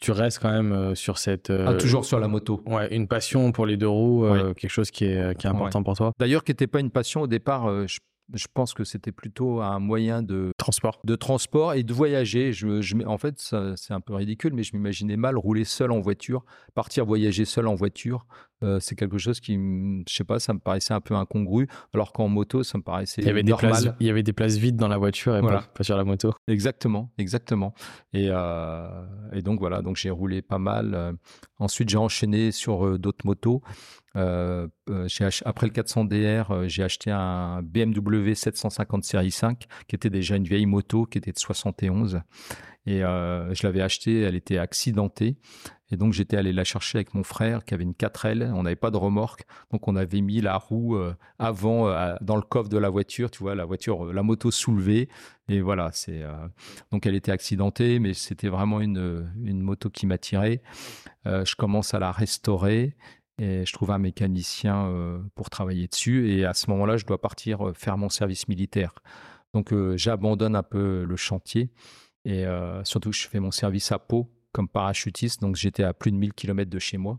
tu restes quand même euh, sur cette. ah, euh, toujours sur la moto. Ouais, une passion pour les deux roues, euh, quelque chose qui est, qui est important pour toi. D'ailleurs, qui n'était pas une passion au départ. je je pense que c'était plutôt un moyen de transport, de transport et de voyager. Je, je en fait, c'est un peu ridicule, mais je m'imaginais mal rouler seul en voiture, partir voyager seul en voiture. Euh, c'est quelque chose qui, je sais pas, ça me paraissait un peu incongru, alors qu'en moto, ça me paraissait il y avait normal. Des places, il y avait des places vides dans la voiture et pas, sur la moto. Exactement, exactement. Et, euh, et donc voilà, donc j'ai roulé pas mal. Euh, ensuite, j'ai enchaîné sur d'autres motos. Euh, euh après le 400DR, euh, j'ai acheté un BMW 750 série 5, qui était déjà une vieille moto, qui était de 71. Et euh, je l'avais acheté, elle était accidentée. Et donc j'étais allé la chercher avec mon frère qui avait une 4L. On n'avait pas de remorque, donc on avait mis la roue euh, avant euh, dans le coffre de la voiture. Tu vois, la voiture, la moto soulevée. Et voilà, c'est donc elle était accidentée, mais c'était vraiment une, une moto qui m'attirait. je commence à la restaurer et je trouve un mécanicien pour travailler dessus. Et à ce moment-là, je dois partir faire mon service militaire. Donc j'abandonne un peu le chantier et surtout je fais mon service à Pau comme parachutiste. Donc j'étais à plus de 1000 km de chez moi.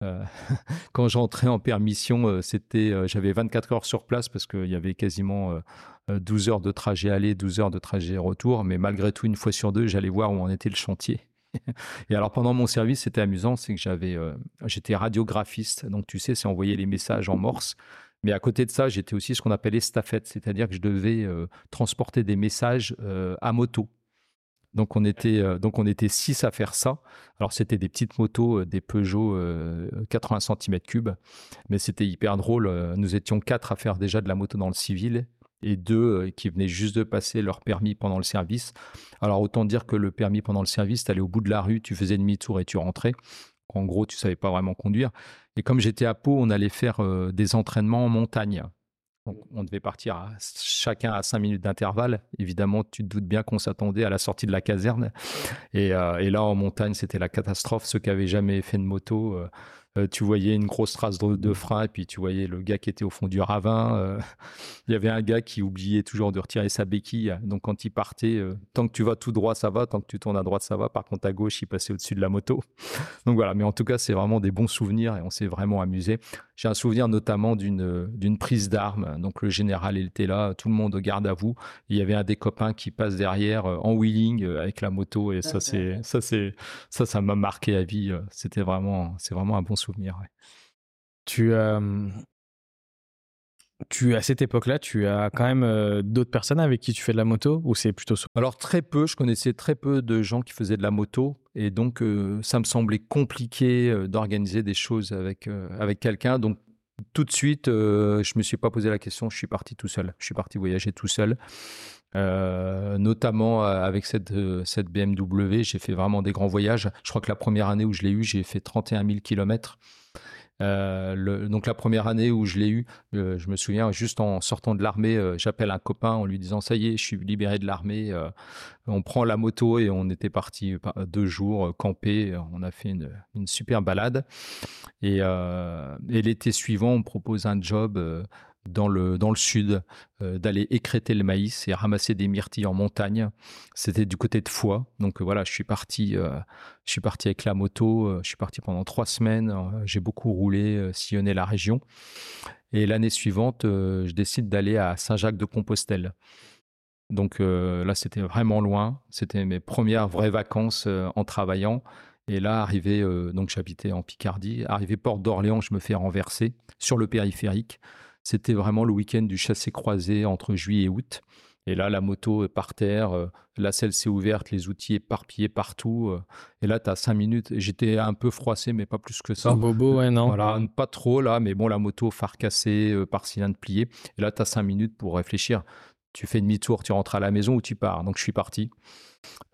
<laughs> quand j'entrais en permission, c'était, j'avais 24 heures sur place parce qu'il y avait quasiment 12 heures de trajet aller, 12 heures de trajet retour. Mais malgré tout, une fois sur deux, j'allais voir où en était le chantier. Et alors pendant mon service, c'était amusant, c'est que j'avais, euh, j'étais radiographiste, donc tu sais, c'est envoyer les messages en morse. Mais à côté de ça, j'étais aussi ce qu'on appelle estafette, c'est-à-dire que je devais euh, transporter des messages euh, à moto. Donc on était donc on était six à faire ça. Alors c'était des petites motos, des Peugeot 80 cm3, mais c'était hyper drôle. Nous étions quatre à faire déjà de la moto dans le civil et deux euh, qui venaient juste de passer leur permis pendant le service. Alors autant dire que le permis pendant le service, tu allais au bout de la rue, tu faisais demi-tour et tu rentrais. En gros, tu savais pas vraiment conduire. Et comme j'étais à Pau, on allait faire euh, des entraînements en montagne. on devait partir chacun à cinq minutes d'intervalle. Évidemment, tu te doutes bien qu'on s'attendait à la sortie de la caserne. Et, euh, là, en montagne, c'était la catastrophe. Ceux qui avaient jamais fait de moto, tu voyais une grosse trace de, frein et puis tu voyais le gars qui était au fond du ravin. Euh, <laughs> il y avait un gars qui oubliait toujours de retirer sa béquille. Donc quand il partait, euh, tant que tu vas tout droit, ça va. Tant que tu tournes à droite, ça va. Par contre, à gauche, il passait au-dessus de la moto. <laughs> Donc voilà, mais en tout cas, c'est vraiment des bons souvenirs et on s'est vraiment amusé. J'ai un souvenir notamment d'une prise d'armes. Donc le général était là, tout le monde garde à vous. Il y avait un des copains qui passe derrière en wheeling avec la moto et ça c'est ça c'est ça ça m'a marqué à vie. C'était vraiment c'est vraiment un bon souvenir. Tu, tu, à cette époque-là, tu as quand même d'autres personnes avec qui tu fais de la moto ou c'est plutôt Alors très peu, je connaissais très peu de gens qui faisaient de la moto et donc ça me semblait compliqué d'organiser des choses avec, avec quelqu'un. Donc tout de suite, je me suis pas posé la question, je suis parti tout seul. Je suis parti voyager tout seul. notamment avec cette, cette BMW, j'ai fait vraiment des grands voyages. Je crois que la première année où je l'ai eu, j'ai fait 31 000 kilomètres. Euh, donc la première année où je l'ai eu, euh, je me souviens juste en sortant de l'armée, euh, j'appelle un copain en lui disant ça y est, je suis libéré de l'armée. on prend la moto et on était parti deux jours camper. On a fait une, une super balade. Et, et l'été suivant, on me propose un job dans le, dans le sud, euh, d'aller écréter le maïs et ramasser des myrtilles en montagne. C'était du côté de Foix. Donc euh, voilà, je suis parti, euh, je suis parti avec la moto. je suis parti pendant trois semaines. J'ai beaucoup roulé, sillonné la région. Et l'année suivante, je décide d'aller à Saint-Jacques-de-Compostelle. Donc là, c'était vraiment loin. C'était mes premières vraies vacances en travaillant. Et là, arrivé, donc j'habitais en Picardie, arrivé Porte d'Orléans, je me fais renverser sur le périphérique. C'était vraiment le week-end du chassé-croisé entre juillet et août. Et là, la moto est par terre, euh, la selle s'est ouverte, les outils éparpillés partout. Euh, et là, tu as cinq minutes. J'étais un peu froissé, mais pas plus que ça. bobo, ouais, non. Voilà, pas trop là, mais bon, la moto, phare cassé, euh, par cylindre plié. Et là, tu as cinq minutes pour réfléchir. Tu fais demi-tour, tu rentres à la maison ou tu pars. Donc, je suis parti.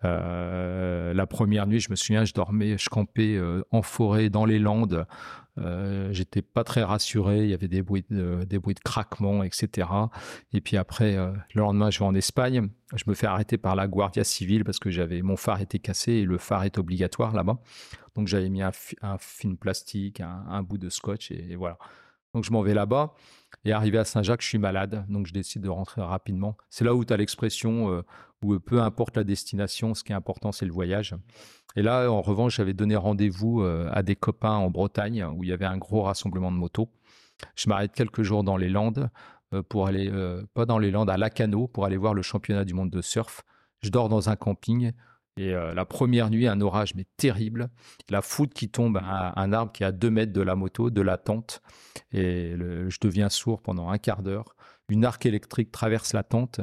la première nuit, je me souviens, je dormais, je campais en forêt, dans les Landes. Euh, j'étais pas très rassuré. Il y avait des bruits de, des bruits de craquement, etc. Et puis après, euh, le lendemain, je vais en Espagne. Je me fais arrêter par la Guardia civile parce que j'avais mon phare était cassé et le phare est obligatoire là-bas. Donc j'avais mis un, film plastique, un, bout de scotch et, voilà. Donc je m'en vais là-bas. Et arrivé à Saint-Jacques, je suis malade. Donc je décide de rentrer rapidement. C'est là où tu as l'expression euh, où peu importe la destination, ce qui est important, c'est le voyage. Et là, en revanche, j'avais donné rendez-vous euh, à des copains en Bretagne où il y avait un gros rassemblement de motos. Je m'arrête quelques jours dans les Landes euh, pour aller, pas dans les Landes, à Lacano pour aller voir le championnat du monde de surf. Je dors dans un camping et la première nuit, un orage mais terrible. La foudre qui tombe à un arbre qui est à deux mètres de la moto, de la tente. Et je deviens sourd pendant un quart d'heure. Une arc électrique traverse la tente.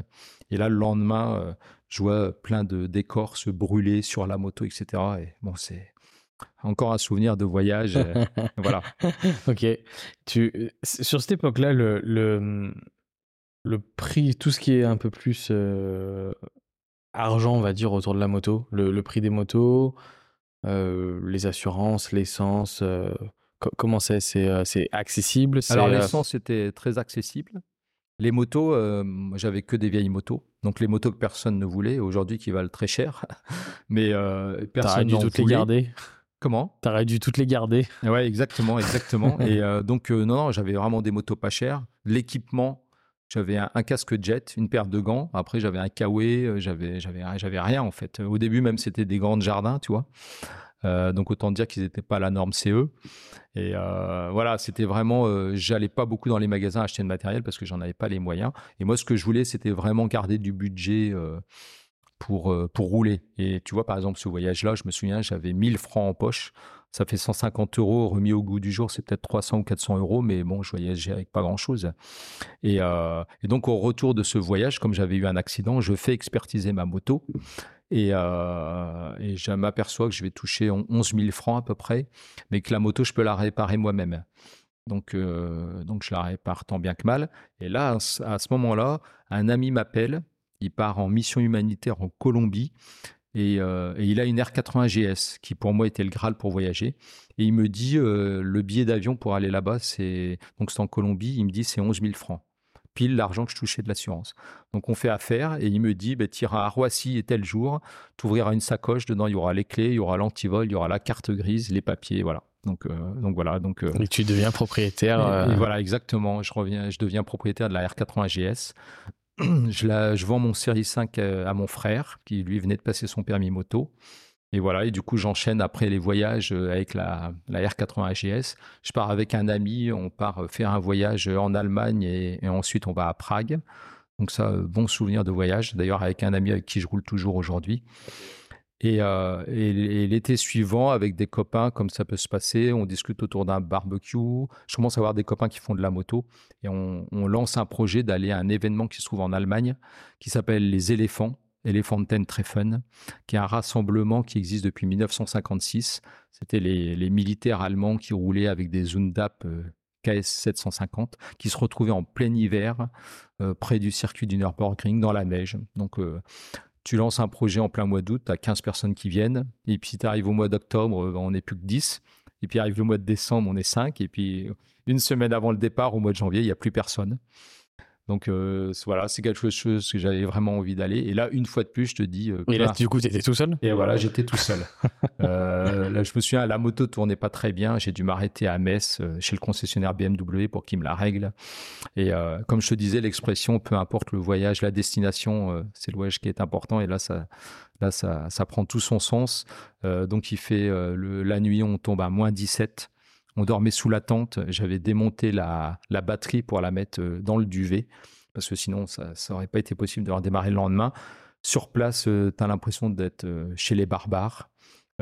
Et là, le lendemain, je vois plein de décors se brûler sur la moto, etc. Et bon, c'est encore un souvenir de voyage. Euh, <laughs> voilà. Ok. Tu, sur cette époque-là, le, le, le, prix, tout ce qui est un peu plus euh, argent, on va dire, autour de la moto, le, prix des motos, les assurances, l'essence Comment c'est C'est accessible Alors l'essence était très accessible. Les motos, j'avais que des vieilles motos. Donc les motos que personne ne voulait, aujourd'hui qui valent très cher. <laughs> Mais personne n'en voulait. toutes les garder Comment? T'aurais dû toutes les garder. Ouais, exactement, exactement. <laughs> et donc non, non, j'avais vraiment des motos pas chères. L'équipement, j'avais un, casque jet, une paire de gants. Après, j'avais un kawaii, j'avais, j'avais, rien en fait. Au début, même, c'était des gants de jardin, tu vois. Euh, donc autant dire qu'ils n'étaient pas la norme CE. Et euh, voilà, c'était vraiment, euh, j'allais pas beaucoup dans les magasins acheter de matériel parce que j'en avais pas les moyens. Et moi, ce que je voulais, c'était vraiment garder du budget pour, pour rouler. Et tu vois, par exemple, ce voyage-là, je me souviens, j'avais 1000 francs en poche. Ça fait 150 euros remis au goût du jour, c'est peut-être 300 ou 400 euros, mais bon, je voyageais avec pas grand-chose. Et, et, donc, au retour de ce voyage, comme j'avais eu un accident, je fais expertiser ma moto. Euh, et, je m'aperçois que je vais toucher 11 000 francs à peu près, mais que la moto, je peux la réparer moi-même. Donc, euh, donc je la répare tant bien que mal. Et là, à ce moment-là, un ami m'appelle. Il part en mission humanitaire en Colombie. Et, euh, il a une R80 GS qui pour moi était le Graal pour voyager. Et il me dit le billet d'avion pour aller là-bas, c'est donc c'est en Colombie. Il me dit c'est 11 000 francs pile l'argent que je touchais de l'assurance. Donc on fait affaire et il me dit, bah, tu iras à Roissy et tel jour, tu ouvriras une sacoche, dedans il y aura les clés, il y aura l'antivol, il y aura la carte grise, les papiers, voilà. Donc, euh, donc voilà. Donc, euh, et tu deviens propriétaire. Et, euh, voilà, exactement. Je, reviens, je deviens propriétaire de la R80 GS. <clears throat> je, vends mon Série 5 à mon frère, qui lui venait de passer son permis moto. Et voilà, et du coup, j'enchaîne après les voyages euh, avec la, la R80 AGS. Je pars avec un ami, on part faire un voyage en Allemagne et, ensuite on va à Prague. Donc ça, euh, bon souvenir de voyage. D'ailleurs, avec un ami avec qui je roule toujours aujourd'hui. Et, euh, et, l'été suivant, avec des copains, comme ça peut se passer, on discute autour d'un barbecue. Je commence à avoir des copains qui font de la moto et on, lance un projet d'aller à un événement qui se trouve en Allemagne qui s'appelle les éléphants. Elefanten Treffen, qui est un rassemblement qui existe depuis 1956. C'était les, militaires allemands qui roulaient avec des Zundap euh, KS 750, qui se retrouvaient en plein hiver euh, près du circuit du Nürburgring dans la neige. Donc tu lances un projet en plein mois d'août, tu as 15 personnes qui viennent, et puis tu arrives au mois d'octobre, on n'est plus que 10, et puis arrive le mois de décembre, on est 5, et puis une semaine avant le départ, au mois de janvier, il n'y a plus personne. Donc euh, voilà, c'est quelque chose que j'avais vraiment envie d'aller. Et là, une fois de plus, je te dis. Euh, et là, du coup, tu étais tout seul? Et voilà, j'étais tout seul. <laughs> Euh, là, je me souviens, la moto tournait pas très bien. J'ai dû m'arrêter à Metz, chez le concessionnaire BMW, pour qu'il me la règle. Et comme je te disais, l'expression, peu importe le voyage, la destination, c'est le voyage qui est important. Et là, ça, là, ça, ça prend tout son sens. donc, il fait la nuit, on tombe à moins 17. On dormait sous la tente. J'avais démonté la, batterie pour la mettre euh, dans le duvet, parce que sinon, ça n'aurait pas été possible de redémarrer le lendemain. Sur place, euh, tu as l'impression d'être euh, chez les barbares.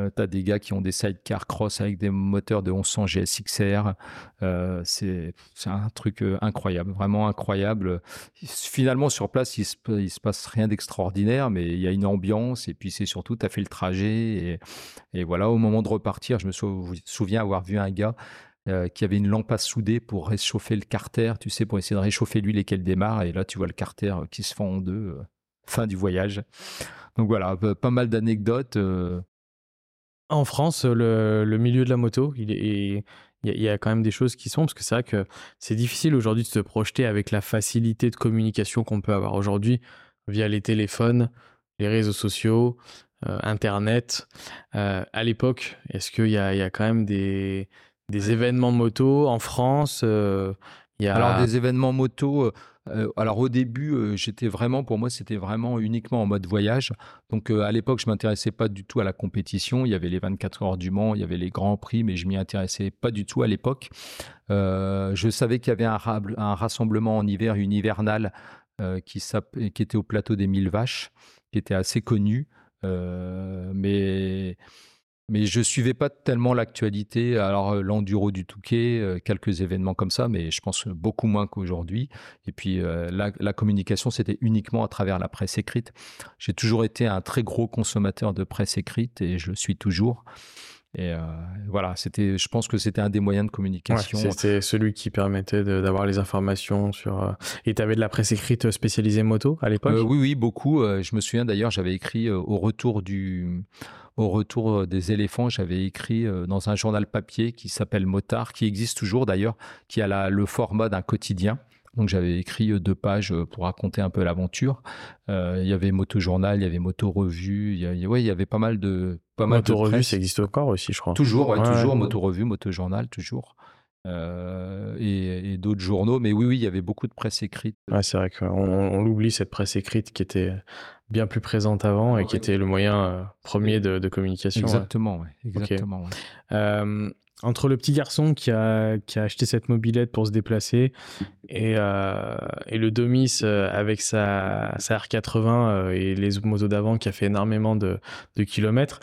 Euh, tu as des gars qui ont des sidecars cross avec des moteurs de 1100 GSXR. Euh, c'est un truc euh, incroyable, vraiment incroyable. Finalement, sur place, il se, se passe rien d'extraordinaire, mais il y a une ambiance. Et puis, c'est surtout, tu as fait le trajet. Et, voilà, au moment de repartir, je me souviens avoir vu un gars qui avait une lampe à souder pour réchauffer le carter, tu sais, pour essayer de réchauffer l'huile et qu'elle démarre. Et là, tu vois le carter qui se fend en deux. fin du voyage. Donc voilà, pas mal d'anecdotes. En France, le, milieu de la moto, il est, il y, a quand même des choses qui sont, parce que c'est vrai que c'est difficile aujourd'hui de se projeter avec la facilité de communication qu'on peut avoir aujourd'hui via les téléphones, les réseaux sociaux, euh, Internet. Euh, à l'époque, est-ce qu'il y, y a, quand même des, des événements moto en France euh, il y a... Alors des événements moto, alors au début, euh, j'étais vraiment, pour moi, c'était vraiment uniquement en mode voyage. Donc euh, à l'époque, je m'intéressais pas du tout à la compétition. Il y avait les 24 heures du Mans, il y avait les grands prix, mais je m'y intéressais pas du tout à l'époque. je savais qu'il y avait un, rassemblement en hiver, une hivernale, qui, qui, était au plateau des Mille Vaches, qui était assez connu. mais mais je suivais pas tellement l'actualité. Alors euh, l'enduro du Touquet, euh, quelques événements comme ça, mais je pense beaucoup moins qu'aujourd'hui. Et puis euh, la, communication, c'était uniquement à travers la presse écrite. J'ai toujours été un très gros consommateur de presse écrite et je le suis toujours. Et voilà, c'était, je pense que c'était un des moyens de communication. c'était celui qui permettait d'avoir les informations sur. Et tu avais de la presse écrite spécialisée moto à l'époque? Oui, oui, beaucoup. je me souviens d'ailleurs, j'avais écrit au retour du au retour des éléphants, j'avais écrit dans un journal papier qui s'appelle Motard, qui existe toujours d'ailleurs, qui a le format d'un quotidien. Donc j'avais écrit deux pages pour raconter un peu l'aventure. il y avait Moto Journal, il y avait Moto Revue, il y, ouais, il y avait pas mal de pas Moto Revue, ça existe encore aussi, je crois. Toujours, ouais, toujours Moto Revue, Moto Journal, toujours. Et, d'autres journaux, mais oui, oui, il y avait beaucoup de presse écrite. Ouais, c'est vrai qu'on on, l'oublie cette presse écrite qui était bien plus présente avant et qui était le moyen premier de, communication. Exactement, ouais. exactement. entre le petit garçon qui a, qui a acheté cette mobilette pour se déplacer et, euh, et le Domis euh, avec sa, sa R80 euh, et les motos d'avant qui a fait énormément de, de kilomètres,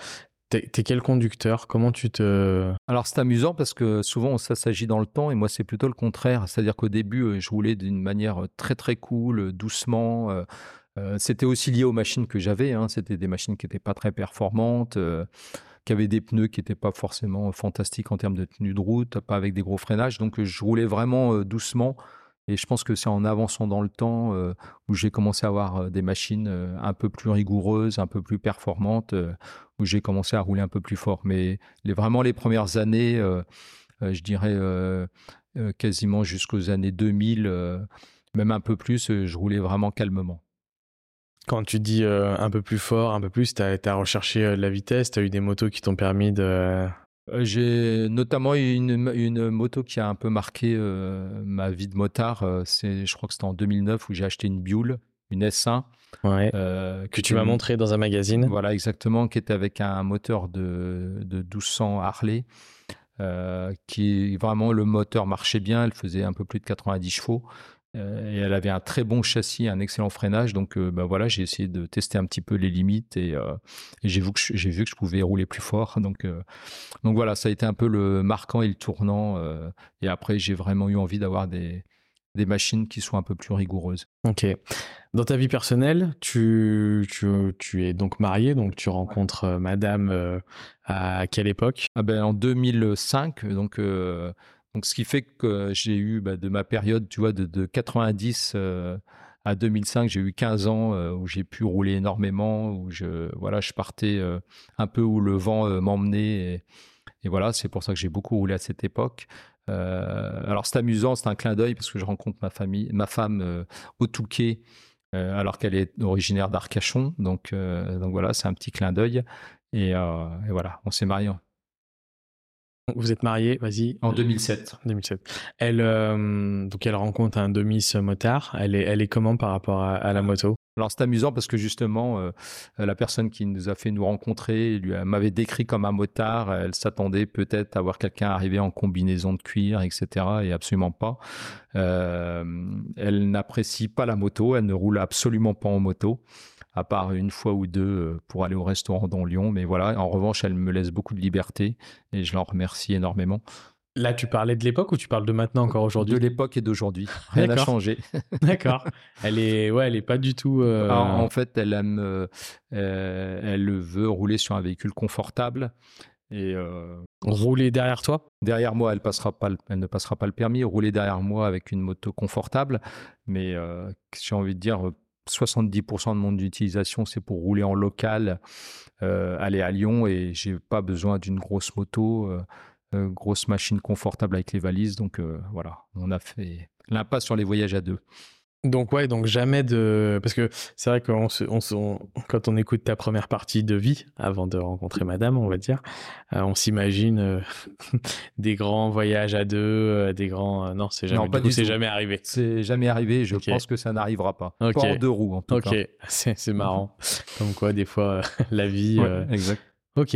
T'es quel conducteur? Comment tu te... Alors c'est amusant parce que souvent ça s'agit dans le temps et moi c'est plutôt le contraire. C'est-à-dire qu'au début je roulais d'une manière très très cool, doucement. C'était aussi lié aux machines que j'avais. Hein. C'était des machines qui n'étaient pas très performantes qui avait des pneus qui n'étaient pas forcément fantastiques en termes de tenue de route, pas avec des gros freinages. Donc je roulais vraiment euh, doucement. Et je pense que c'est en avançant dans le temps euh, où j'ai commencé à avoir euh, des machines un peu plus rigoureuses, un peu plus performantes, où j'ai commencé à rouler un peu plus fort. Mais vraiment les premières années, je dirais quasiment jusqu'aux années 2000, même un peu plus, je roulais vraiment calmement. Quand tu dis euh, un peu plus fort, un peu plus, tu as, recherché euh, la vitesse, tu as eu des motos qui t'ont permis de... Euh, j'ai notamment eu une, une, moto qui a un peu marqué ma vie de motard. c'est, je crois que c'était en 2009 où j'ai acheté une Buell, une S1. Ouais, que tu m'as montré dans un magazine. Voilà, exactement, qui était avec un moteur de, de 1200 Harley. qui vraiment le moteur marchait bien, elle faisait un peu plus de 90 chevaux. Euh, et elle avait un très bon châssis, un excellent freinage. Donc, bah voilà, j'ai essayé de tester un petit peu les limites et, euh, j'ai vu que j'ai vu que je pouvais rouler plus fort. <laughs> Donc, donc voilà, ça a été un peu le marquant et le tournant. et après, j'ai vraiment eu envie d'avoir des des machines qui soient un peu plus rigoureuses. Ok. Dans ta vie personnelle, tu, tu, tu es donc marié, donc tu rencontres madame à quelle époque? Ah ben, En 2005, donc donc, ce qui fait que j'ai eu bah, de ma période, tu vois, de, de 90 euh, à 2005, j'ai eu 15 ans euh, où j'ai pu rouler énormément, où je, voilà, je partais euh, un peu où le vent m'emmenait. Et, voilà, c'est pour ça que j'ai beaucoup roulé à cette époque. alors, c'est amusant, c'est un clin d'œil parce que je rencontre ma famille, ma femme au Touquet, alors qu'elle est originaire d'Arcachon. Donc, voilà, c'est un petit clin d'œil. Et, voilà, on s'est mariés vous êtes mariés, vas-y. En 2007. 2007. Elle, euh, donc elle rencontre un demi motard. Elle est, elle est comment par rapport à, la moto? Alors c'est amusant parce que justement, euh, la personne qui nous a fait nous rencontrer lui m'avait décrit comme un motard. Elle s'attendait peut-être à voir quelqu'un arriver en combinaison de cuir, etc. Et absolument pas. Euh, elle n'apprécie pas la moto. Elle ne roule absolument pas en moto à part une fois ou deux euh, pour aller au restaurant dans Lyon. Mais voilà, en revanche, elle me laisse beaucoup de liberté et je l'en remercie énormément. Là, tu parlais de l'époque ou tu parles de maintenant encore aujourd'hui? De l'époque et d'aujourd'hui. <laughs> Rien n'a changé. <laughs> D'accord. Elle est, ouais, elle est pas du tout. Euh, en, fait, elle aime, euh, elle veut rouler sur un véhicule confortable. Et rouler derrière toi? Derrière moi, elle passera pas, elle ne passera pas le permis. Rouler derrière moi avec une moto confortable, mais j'ai envie de dire 70% de mon utilisation, c'est pour rouler en local, euh, aller à Lyon et j'ai pas besoin d'une grosse moto, euh, euh, grosse machine confortable avec les valises. Donc voilà, on a fait l'impasse sur les voyages à deux. Donc ouais, donc jamais de... Parce que c'est vrai que on, quand on écoute ta première partie de vie, avant de rencontrer madame, on va dire, euh, on s'imagine euh, <laughs> des grands voyages à deux, euh, des grands... non, c'est jamais, non, c'est jamais arrivé. C'est jamais arrivé, je pense que ça n'arrivera pas. Pas en deux roues, en tout cas. <laughs> Ok, c'est marrant. Comme quoi, des fois, <laughs> la vie... exact. Ok.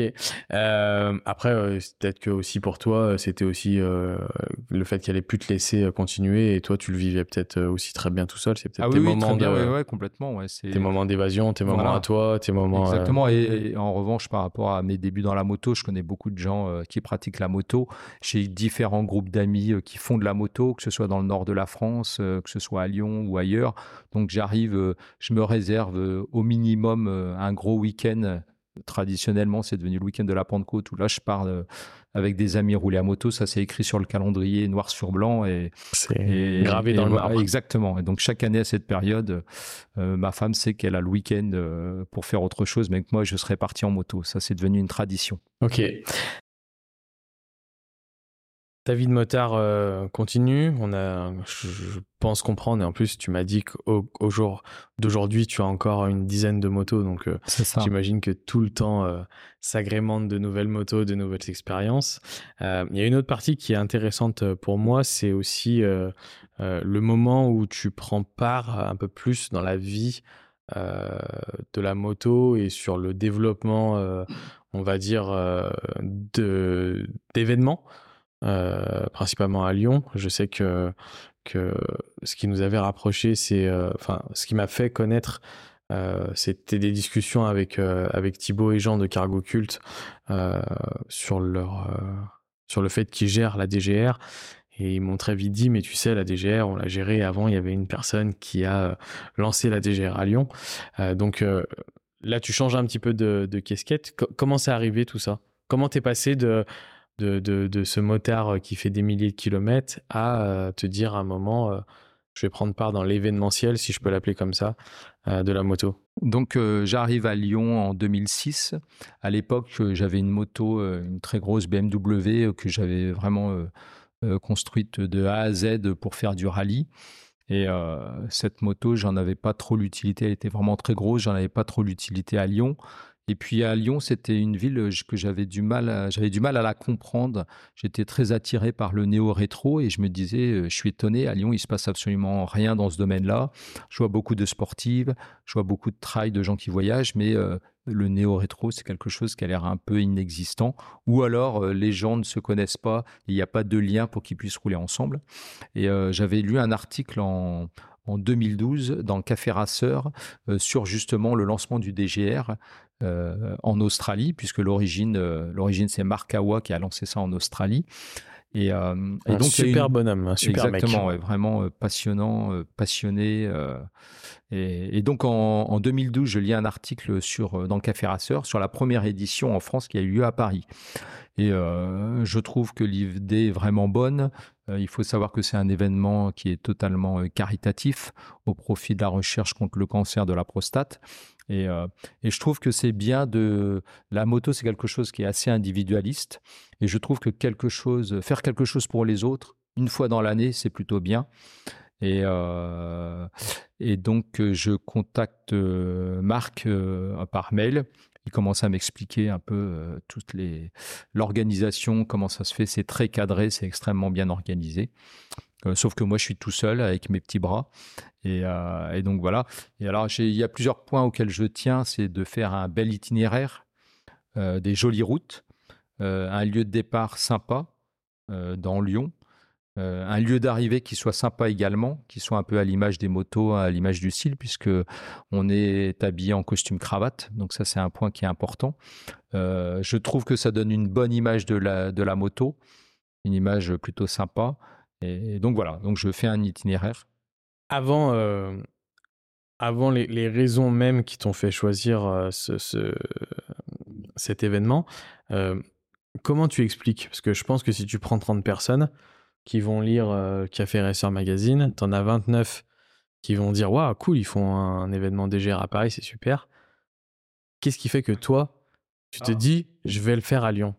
Euh, après, euh, peut-être que aussi pour toi, euh, c'était aussi le fait qu'elle ait pu te laisser continuer et toi, tu le vivais peut-être aussi très bien tout seul. C'est peut-être ah tes moments de, complètement. Ouais, tes moments d'évasion, tes moments à toi, tes moments. Exactement. Et, en revanche, par rapport à mes débuts dans la moto, je connais beaucoup de gens qui pratiquent la moto. J'ai différents groupes d'amis qui font de la moto, que ce soit dans le nord de la France, que ce soit à Lyon ou ailleurs. Donc j'arrive, je me réserve au minimum un gros week-end traditionnellement, c'est devenu le week-end de la Pentecôte où là, je pars avec des amis rouler à moto. Ça, c'est écrit sur le calendrier noir sur blanc et c'est gravé dans le marbre. Exactement. Et donc, chaque année à cette période, ma femme sait qu'elle a le week-end pour faire autre chose, mais que moi, je serais parti en moto. Ça, c'est devenu une tradition. Ok. Ta vie de motard euh, continue. On a, je, pense comprendre. Et en plus, tu m'as dit qu'au jour d'aujourd'hui, tu as encore une dizaine de motos. Donc, euh, j'imagine que tout le temps euh, s'agrémente de nouvelles motos, de nouvelles expériences. Il y a une autre partie qui est intéressante pour moi. C'est aussi le moment où tu prends part un peu plus dans la vie de la moto et sur le développement, on va dire, d'événements. Euh, principalement à Lyon. Je sais que, ce qui nous avait rapproché, c'est, euh, enfin, ce qui m'a fait connaître, euh, c'était des discussions avec, avec Thibaut et Jean de Cargo Cult sur, leur, sur le fait qu'ils gèrent la DGR. Et ils m'ont très vite dit, mais tu sais, la DGR, on l'a gérée avant, il y avait une personne qui a lancé la DGR à Lyon. donc là, tu changes un petit peu de, de casquette. comment c'est arrivé tout ça? Comment t'es passé de de, ce motard euh, qui fait des milliers de kilomètres à euh, te dire à un moment, euh, je vais prendre part dans l'événementiel, si je peux l'appeler comme ça, de la moto Donc j'arrive à Lyon en 2006. À l'époque, j'avais une moto, une très grosse BMW que j'avais vraiment construite de A à Z pour faire du rallye. Et cette moto, j'en avais pas trop l'utilité. Elle était vraiment très grosse. J'en avais pas trop l'utilité à Lyon. Et puis à Lyon, c'était une ville euh, que j'avais du mal, j'avais du mal à la comprendre. J'étais très attiré par le néo-rétro et je me disais, euh, je suis étonné, à Lyon, il se passe absolument rien dans ce domaine-là. Je vois beaucoup de sportives, je vois beaucoup de trail de gens qui voyagent, mais euh, le néo-rétro, c'est quelque chose qui a l'air un peu inexistant. Ou alors, les gens ne se connaissent pas, il n'y a pas de lien pour qu'ils puissent rouler ensemble. Et j'avais lu un article en, en 2012 dans Café Rasseur sur justement le lancement du DGR euh, en Australie, puisque l'origine, euh, l'origine c'est Mark Awa qui a lancé ça en Australie. Et, euh, et donc super bonhomme, un super exactement, vraiment passionnant, passionné. Et, donc en, 2012, je lis un article sur dans le Café Rasseur sur la première édition en France qui a eu lieu à Paris. Et je trouve que l'idée est vraiment bonne. il faut savoir que c'est un événement qui est totalement caritatif au profit de la recherche contre le cancer de la prostate. Euh, et, je trouve que c'est bien de. La moto, c'est quelque chose qui est assez individualiste. Et je trouve que quelque chose, faire quelque chose pour les autres, une fois dans l'année, c'est plutôt bien. Et, euh, donc, je contacte euh, Marc par mail. Il commence à m'expliquer un peu les l'organisation, comment ça se fait. C'est très cadré, c'est extrêmement bien organisé. Euh, sauf que moi, je suis tout seul avec mes petits bras. Et, euh, donc voilà. Et alors, il y a plusieurs points auxquels je tiens. C'est de faire un bel itinéraire, euh, des jolies routes, un lieu de départ sympa dans Lyon, un lieu d'arrivée qui soit sympa également, qui soit un peu à l'image des motos, à l'image du style, puisque on est habillé en costume cravate. Donc ça, c'est un point qui est important. je trouve que ça donne une bonne image de la, de la moto, une image plutôt sympa. Et donc voilà, donc je fais un itinéraire. Avant, euh, avant les, raisons même qui t'ont fait choisir euh, ce, cet événement, euh, comment tu expliques? Parce que je pense que si tu prends 30 personnes qui vont lire Café Racer Magazine, tu en as 29 qui vont dire Waouh, cool, ils font un, événement DGR à Paris, c'est super. Qu'est-ce qui fait que toi, tu te ah. dis, je vais le faire à Lyon.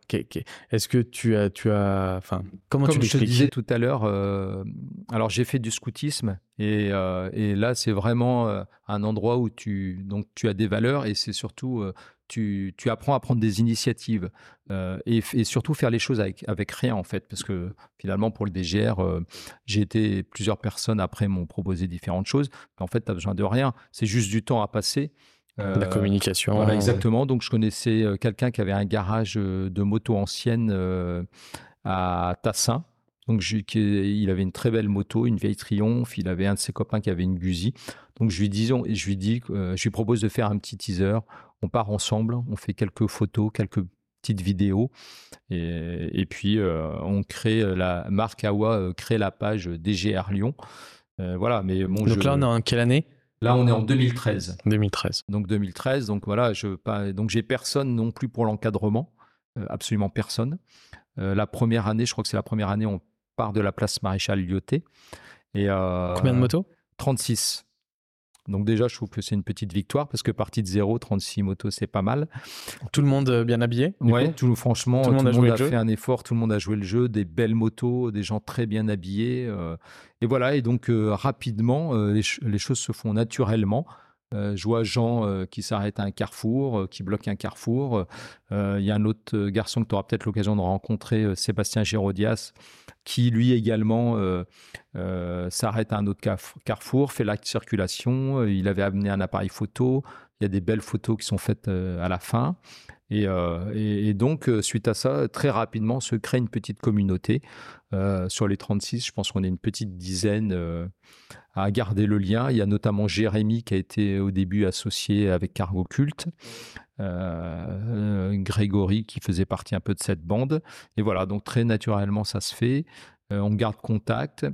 Est-ce que tu as, tu as, enfin, comment Comme tu je te disais tout à l'heure, euh, alors j'ai fait du scoutisme et, euh, et là c'est vraiment euh, un endroit où tu, donc tu as des valeurs et c'est surtout tu, tu, apprends à prendre des initiatives et, et, surtout faire les choses avec, avec rien en fait. Parce que finalement pour le DGR j'ai été plusieurs personnes après m'ont proposé différentes choses. En fait tu as besoin de rien. C'est juste du temps à passer la communication. Voilà, exactement. Donc, je connaissais euh, quelqu'un qui avait un garage euh, de moto ancienne à Tassin. Donc, il avait une très belle moto, une vieille Triomphe. Il avait un de ses copains qui avait une Guzzi. Donc, je lui dis, je lui dis, je lui propose de faire un petit teaser. On part ensemble, on fait quelques photos, quelques petites vidéos, et, puis on crée la marque Awa crée la page DGR Lyon. voilà, mais bon, Donc là, on est en quelle année? Là, on est en 2013. 2013. Donc 2013, donc voilà, je pas, donc j'ai personne non plus pour l'encadrement, absolument personne. la première année, je crois que c'est la première année, on part de la place Maréchal Lyoté. Et Combien de motos? 36. Donc déjà, je trouve que c'est une petite victoire parce que partie de zéro, 36 motos, c'est pas mal. Tout le monde euh, bien habillé Ouais, tout, franchement, tout le monde, a, fait un effort, tout le monde a joué le jeu, des belles motos, des gens très bien habillés. Euh, et voilà, et donc euh, rapidement, les, choses se font naturellement. Je vois Jean qui s'arrête à un carrefour, qui bloque un carrefour. Il y a un autre garçon que tu auras peut-être l'occasion de rencontrer, Sébastien Gérodias, qui lui également euh, euh, s'arrête à un autre carrefour, fait l'acte de circulation. Euh, il avait amené un appareil photo. Il y a des belles photos qui sont faites à la fin. Et, donc, suite à ça, très rapidement se crée une petite communauté. sur les 36, je pense qu'on est une petite dizaine à garder le lien. Il y a notamment Jérémy qui a été au début associé avec Cargo Culte. Euh, Grégory qui faisait partie un peu de cette bande. Et voilà, donc très naturellement, ça se fait. Euh, on garde contact.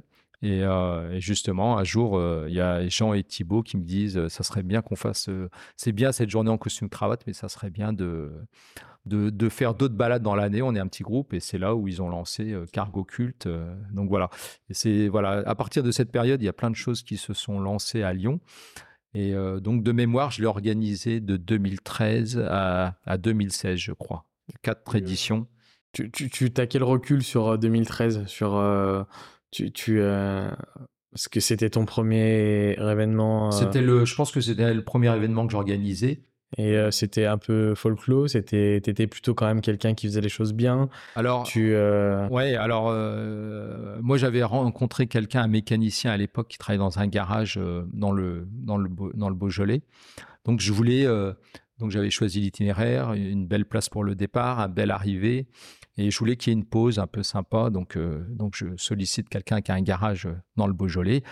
Et, euh, justement, un jour, il y a Jean et Thibault qui me disent ça serait bien qu'on fasse. c'est bien cette journée en costume cravate, mais ça serait bien de, de, faire d'autres balades dans l'année. On est un petit groupe et c'est là où ils ont lancé Cargo Culte. donc voilà. Et c'est voilà. À partir de cette période, il y a plein de choses qui se sont lancées à Lyon. Et euh, donc, de mémoire, je l'ai organisé de 2013 à, 2016, je crois. Quatre éditions. Tu, tu, as quel recul sur 2013 euh, sur, euh, tu, tu Parce que c'était ton premier événement C'était le, Je pense que c'était le premier événement que j'organisais. Et euh, c'était un peu folklore, c'était, t'étais plutôt quand même quelqu'un qui faisait les choses bien. Alors, tu, euh, ouais, alors euh, moi j'avais rencontré quelqu'un, un mécanicien à l'époque qui travaillait dans un garage dans le dans le dans le Beaujolais. Donc je voulais, donc j'avais choisi l'itinéraire, une belle place pour le départ, un bel arrivée. Et je voulais qu'il y ait une pause un peu sympa. Donc, euh, donc je sollicite quelqu'un qui a un garage euh, dans le Beaujolais.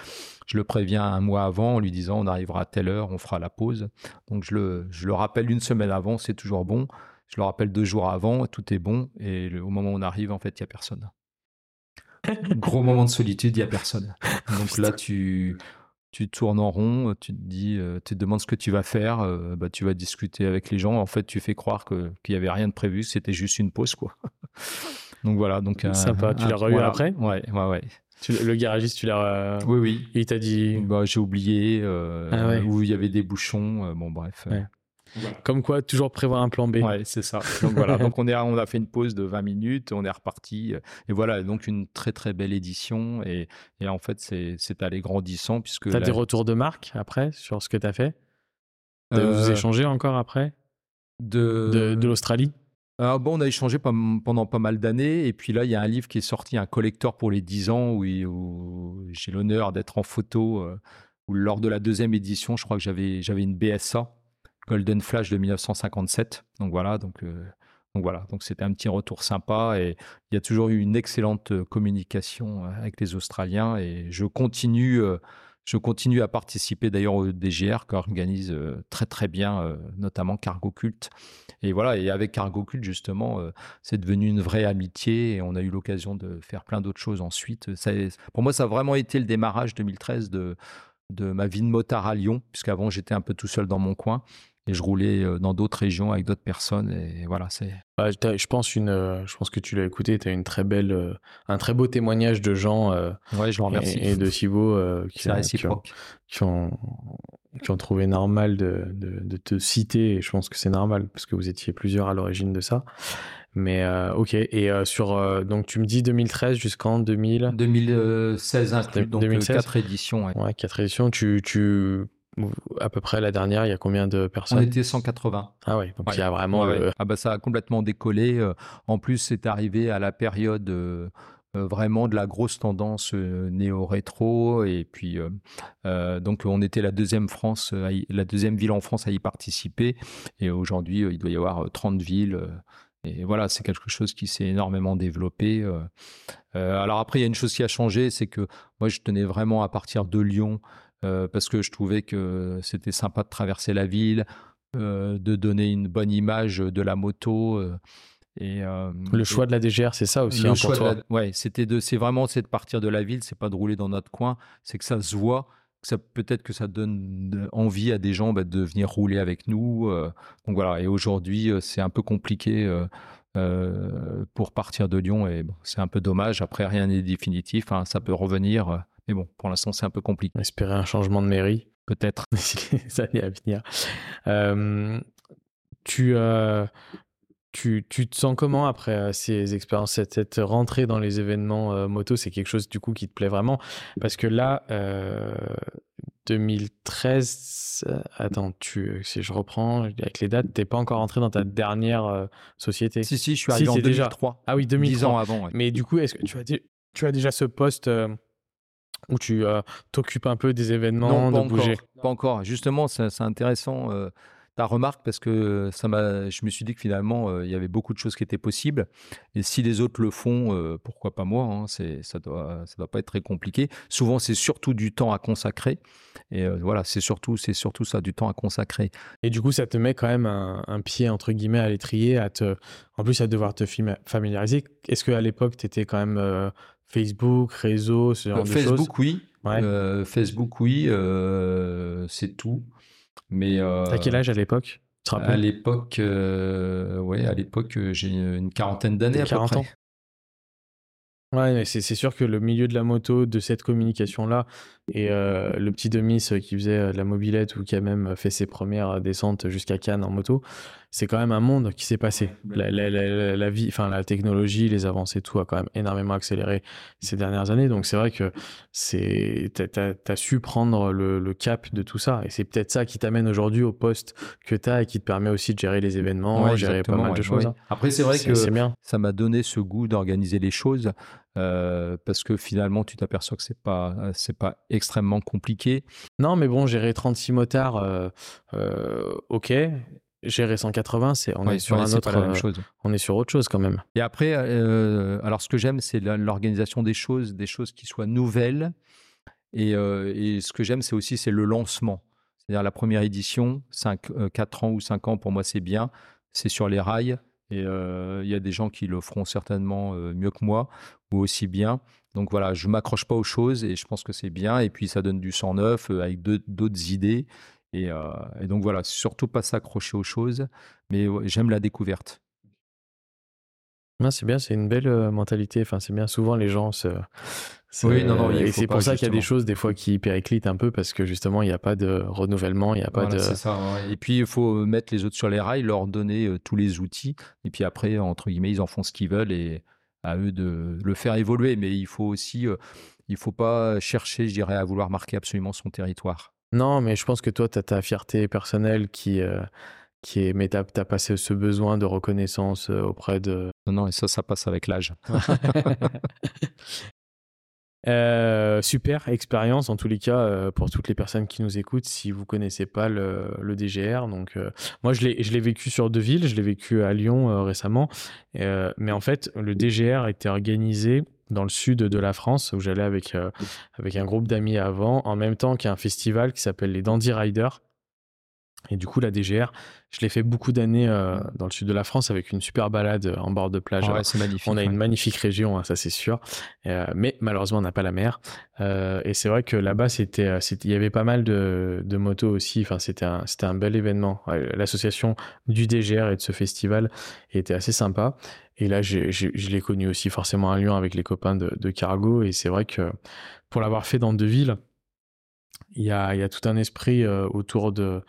Je le préviens un mois avant en lui disant on arrivera à telle heure, on fera la pause. Donc je le, je le rappelle une semaine avant, c'est toujours bon. Je le rappelle deux jours avant, tout est bon. Et au moment où on arrive, en fait, il n'y a personne. <laughs> Gros moment de solitude, il n'y a personne. Donc là, tu, tu tournes en rond, tu te dis, euh, tu te demandes ce que tu vas faire, euh, bah, tu vas discuter avec les gens. En fait, tu fais croire qu'il n'y avait rien de prévu, c'était juste une pause, quoi. <laughs> donc voilà. Donc, Sympa. tu l'as revu après? Ouais, ouais, ouais. le garagiste, tu l'as. Oui, oui. Il t'a dit. Bah, j'ai oublié, euh, ah où il y avait des bouchons. bon, bref. Comme quoi, toujours prévoir un plan B. Ouais, c'est ça. Donc voilà, <laughs> donc on, est, on a fait une pause de 20 minutes, on est reparti. Et voilà, donc une très très belle édition. Et, et en fait, c'est allé grandissant. puisque Tu as des retours de marque après sur ce que tu as fait? Vous euh... échangez encore après? De, de, l'Australie? Ah bon, on a échangé pendant pas mal d'années. Et puis là, il y a un livre qui est sorti, un collector pour les 10 ans, où, où j'ai l'honneur d'être en photo. Euh, où lors de la deuxième édition, je crois que j'avais une BSA Golden Flash de 1957. Donc voilà, euh, donc voilà, donc c'était un petit retour sympa et il y a toujours eu une excellente euh, communication euh, avec les Australiens et je continue. je continue à participer d'ailleurs au DGR qui organise très très bien, notamment Cargo Cult. Et voilà, et avec Cargo Cult justement, c'est devenu une vraie amitié et on a eu l'occasion de faire plein d'autres choses ensuite. Pour moi, ça a vraiment été le démarrage 2013 de, de ma vie de motard à Lyon, puisqu'avant j'étais un peu tout seul dans mon coin et je roulais euh, dans d'autres régions avec d'autres personnes et voilà c'est je pense une euh, je pense que tu l'as écouté tu as une très belle euh, un très beau témoignage de gens ouais je vous remercie. et, de Thibaut qui, qui, ont, qui, ont, qui, ont, trouvé normal de, de, de, te citer et je pense que c'est normal parce que vous étiez plusieurs à l'origine de ça. Mais ok et sur donc tu me dis 2013 jusqu'en 2000 2016 inclus donc 2016 4 éditions ouais. ouais 4 éditions tu tu à peu près la dernière, il y a combien de personnes? On était 180. Ah oui, donc il y a vraiment. Ah bah ça a complètement décollé. Euh, en plus, c'est arrivé à la période euh, euh, vraiment de la grosse tendance néo-rétro. Et puis, donc on était la deuxième, France, la deuxième ville en France à y participer. Et aujourd'hui, il doit y avoir 30 villes. Et voilà, c'est quelque chose qui s'est énormément développé. alors après, il y a une chose qui a changé, c'est que moi, je tenais vraiment à partir de Lyon euh, parce que je trouvais que c'était sympa de traverser la ville, euh, de donner une bonne image de la moto. Euh, et, le choix de la DGR, c'est ça aussi. Hein, pour toi. Ouais, c'était de, c'est vraiment c'est de partir de la ville, c'est pas de rouler dans notre coin, c'est que ça se voit, ça peut-être que ça donne envie à des gens bah, de venir rouler avec nous. donc voilà. Et aujourd'hui, c'est un peu compliqué. pour partir de Lyon et c'est un peu dommage. Après, rien n'est définitif, hein, ça peut revenir, mais bon, pour l'instant, c'est un peu compliqué. Espérer un changement de mairie, peut-être. <laughs> les années à venir. tu, tu, tu, te sens comment après ces expériences cette, cette, rentrée dans les événements moto, c'est quelque chose du coup qui te plaît vraiment? Parce que là, 2013, attends, tu, si je reprends avec les dates, t'es pas encore rentré dans ta dernière société? Si, si, je suis arrivé en 2003. Ah oui, 2003. 10 ans avant. Mais du coup, est-ce que tu as, tu as déjà ce poste où tu t'occupes un peu des événements, non, de bouger Pas encore. Justement, c'est intéressant ta remarque parce que ça m'a, je me suis dit que finalement, il y avait beaucoup de choses qui étaient possibles. Et si les autres le font, pourquoi pas moi hein, c'est, Ça doit, ça doit pas être très compliqué. Souvent, c'est surtout du temps à consacrer. Et voilà, c'est surtout, c'est surtout ça, du temps à consacrer. Et du coup, ça te met quand même un, pied, entre guillemets, à l'étrier, à te, en plus à devoir te familiariser. Est-ce qu'à l'époque, tu étais quand même Facebook, réseau, ce genre de Facebook, choses oui. Facebook, oui. c'est tout. Mais T'as quel âge à l'époque? À l'époque, ouais, à l'époque, j'ai une quarantaine d'années à peu près. Ans? Ouais, c'est sûr que le milieu de la moto, de cette communication-là, et euh, le petit Demis qui faisait euh, de la mobilette ou qui a même fait ses premières descentes jusqu'à Cannes en moto, c'est quand même un monde qui s'est passé. La, la, vie, enfin la technologie, les avancées, tout a quand même énormément accéléré ces dernières années. Donc c'est vrai que c'est, t'as, as, su prendre le, cap de tout ça, et c'est peut-être ça qui t'amène aujourd'hui au poste que tu as et qui te permet aussi de gérer les événements, gérer pas mal de choses. Après c'est vrai que ça m'a donné ce goût d'organiser les choses. Euh, parce que finalement tu t'aperçois que c'est pas c'est pas extrêmement compliqué. Non, mais bon, gérer 36 motards, euh, euh, ok. Gérer 180, c'est on est sur un autre, même chose. on est sur autre chose quand même. Et après, alors ce que j'aime, c'est l'organisation des choses, des choses qui soient nouvelles. Et, et ce que j'aime, c'est aussi c'est le lancement. C'est-à-dire la première édition, 5, 4 ans ou 5 ans, pour moi, c'est bien. C'est sur les rails. Et il y a des gens qui le feront certainement mieux que moi ou aussi bien. Donc voilà, je m'accroche pas aux choses et je pense que c'est bien. Et puis ça donne du sang neuf avec d'autres idées. Et, et, donc voilà, surtout pas s'accrocher aux choses, mais j'aime la découverte. c'est bien, c'est une belle mentalité. Enfin, c'est bien. Souvent, les gens se, oui, non, non, et c'est pour ça qu'il y a des choses des fois qui périclitent un peu parce que justement il n'y a pas de renouvellement, il n'y a pas de. Ça, Et puis il faut mettre les autres sur les rails, leur donner euh, tous les outils, et puis après entre guillemets ils en font ce qu'ils veulent et à eux de le faire évoluer. Mais il faut aussi, euh, il faut pas chercher, je dirais, à vouloir marquer absolument son territoire. Non, mais je pense que toi tu as ta fierté personnelle qui. Euh, qui est, mais tu as, passé ce besoin de reconnaissance auprès de... Non, non, et ça, ça passe avec l'âge. <laughs> <laughs> Euh, super expérience en tous les cas euh, pour toutes les personnes qui nous écoutent si vous connaissez pas le, DGR donc euh, moi je l'ai je l'ai vécu sur deux villes je l'ai vécu à Lyon récemment. Mais en fait le DGR était organisé dans le sud de la France où j'allais avec avec un groupe d'amis avant en même temps qu'un festival qui s'appelle les Dandy Riders et du coup, la DGR, je l'ai fait beaucoup d'années euh, dans le sud de la France avec une super balade en bord de plage. C'est magnifique. On a une magnifique région, hein, ça c'est sûr. Euh, mais malheureusement, on n'a pas la mer. Euh, et c'est vrai que là-bas, c'était, il y avait pas mal de, de motos aussi. Enfin, c'était un, c'était un bel événement. L'association du DGR et de ce festival était assez sympa. Et là, je l'ai connu aussi forcément à Lyon avec les copains de, de Cargo. Et c'est vrai que pour l'avoir fait dans deux villes, il y a, il y a tout un esprit autour de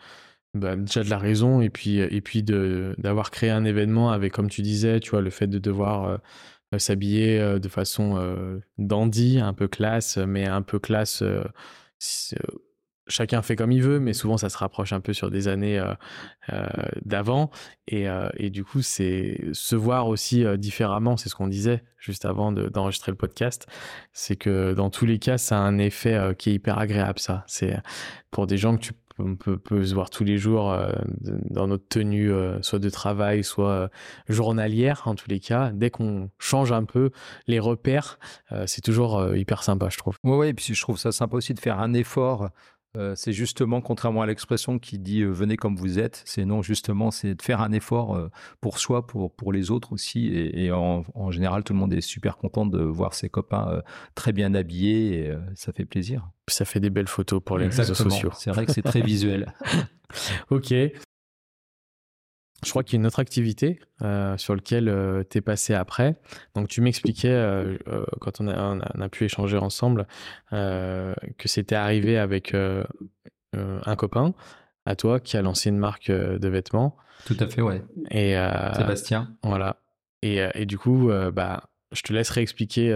bah, déjà de la raison et puis et puis de d'avoir créé un événement avec comme tu disais tu vois le fait de devoir euh, euh, s'habiller euh, de façon dandy un peu classe mais un peu classe chacun fait comme il veut mais souvent ça se rapproche un peu sur des années d'avant. Et, et du coup c'est se voir aussi différemment c'est ce qu'on disait juste avant d'enregistrer le podcast c'est que dans tous les cas ça a un effet qui est hyper agréable ça. C'est pour des gens que tu on peut, se voir tous les jours euh, dans notre tenue, euh, soit de travail, soit euh, journalière, en tous les cas. Dès qu'on change un peu les repères, c'est toujours hyper sympa, je trouve. Oui, ouais, et puis je trouve ça sympa aussi de faire un effort Euh, c'est justement, contrairement à l'expression qui dit euh, venez comme vous êtes, c'est non, justement, c'est de faire un effort euh, pour soi, pour, pour les autres aussi. Et, en, général, tout le monde est super content de voir ses copains très bien habillés et ça fait plaisir. Ça fait des belles photos pour les réseaux sociaux. C'est vrai que c'est très visuel. <laughs> ok. Je crois qu'il y a une autre activité sur laquelle tu es passé après. Donc, tu m'expliquais, quand on a, on a, pu échanger ensemble, que c'était arrivé avec un copain à toi qui a lancé une marque de vêtements. Tout à fait, ouais. Et, Sébastien. Voilà. Et, et, du coup, bah, je te laisserai expliquer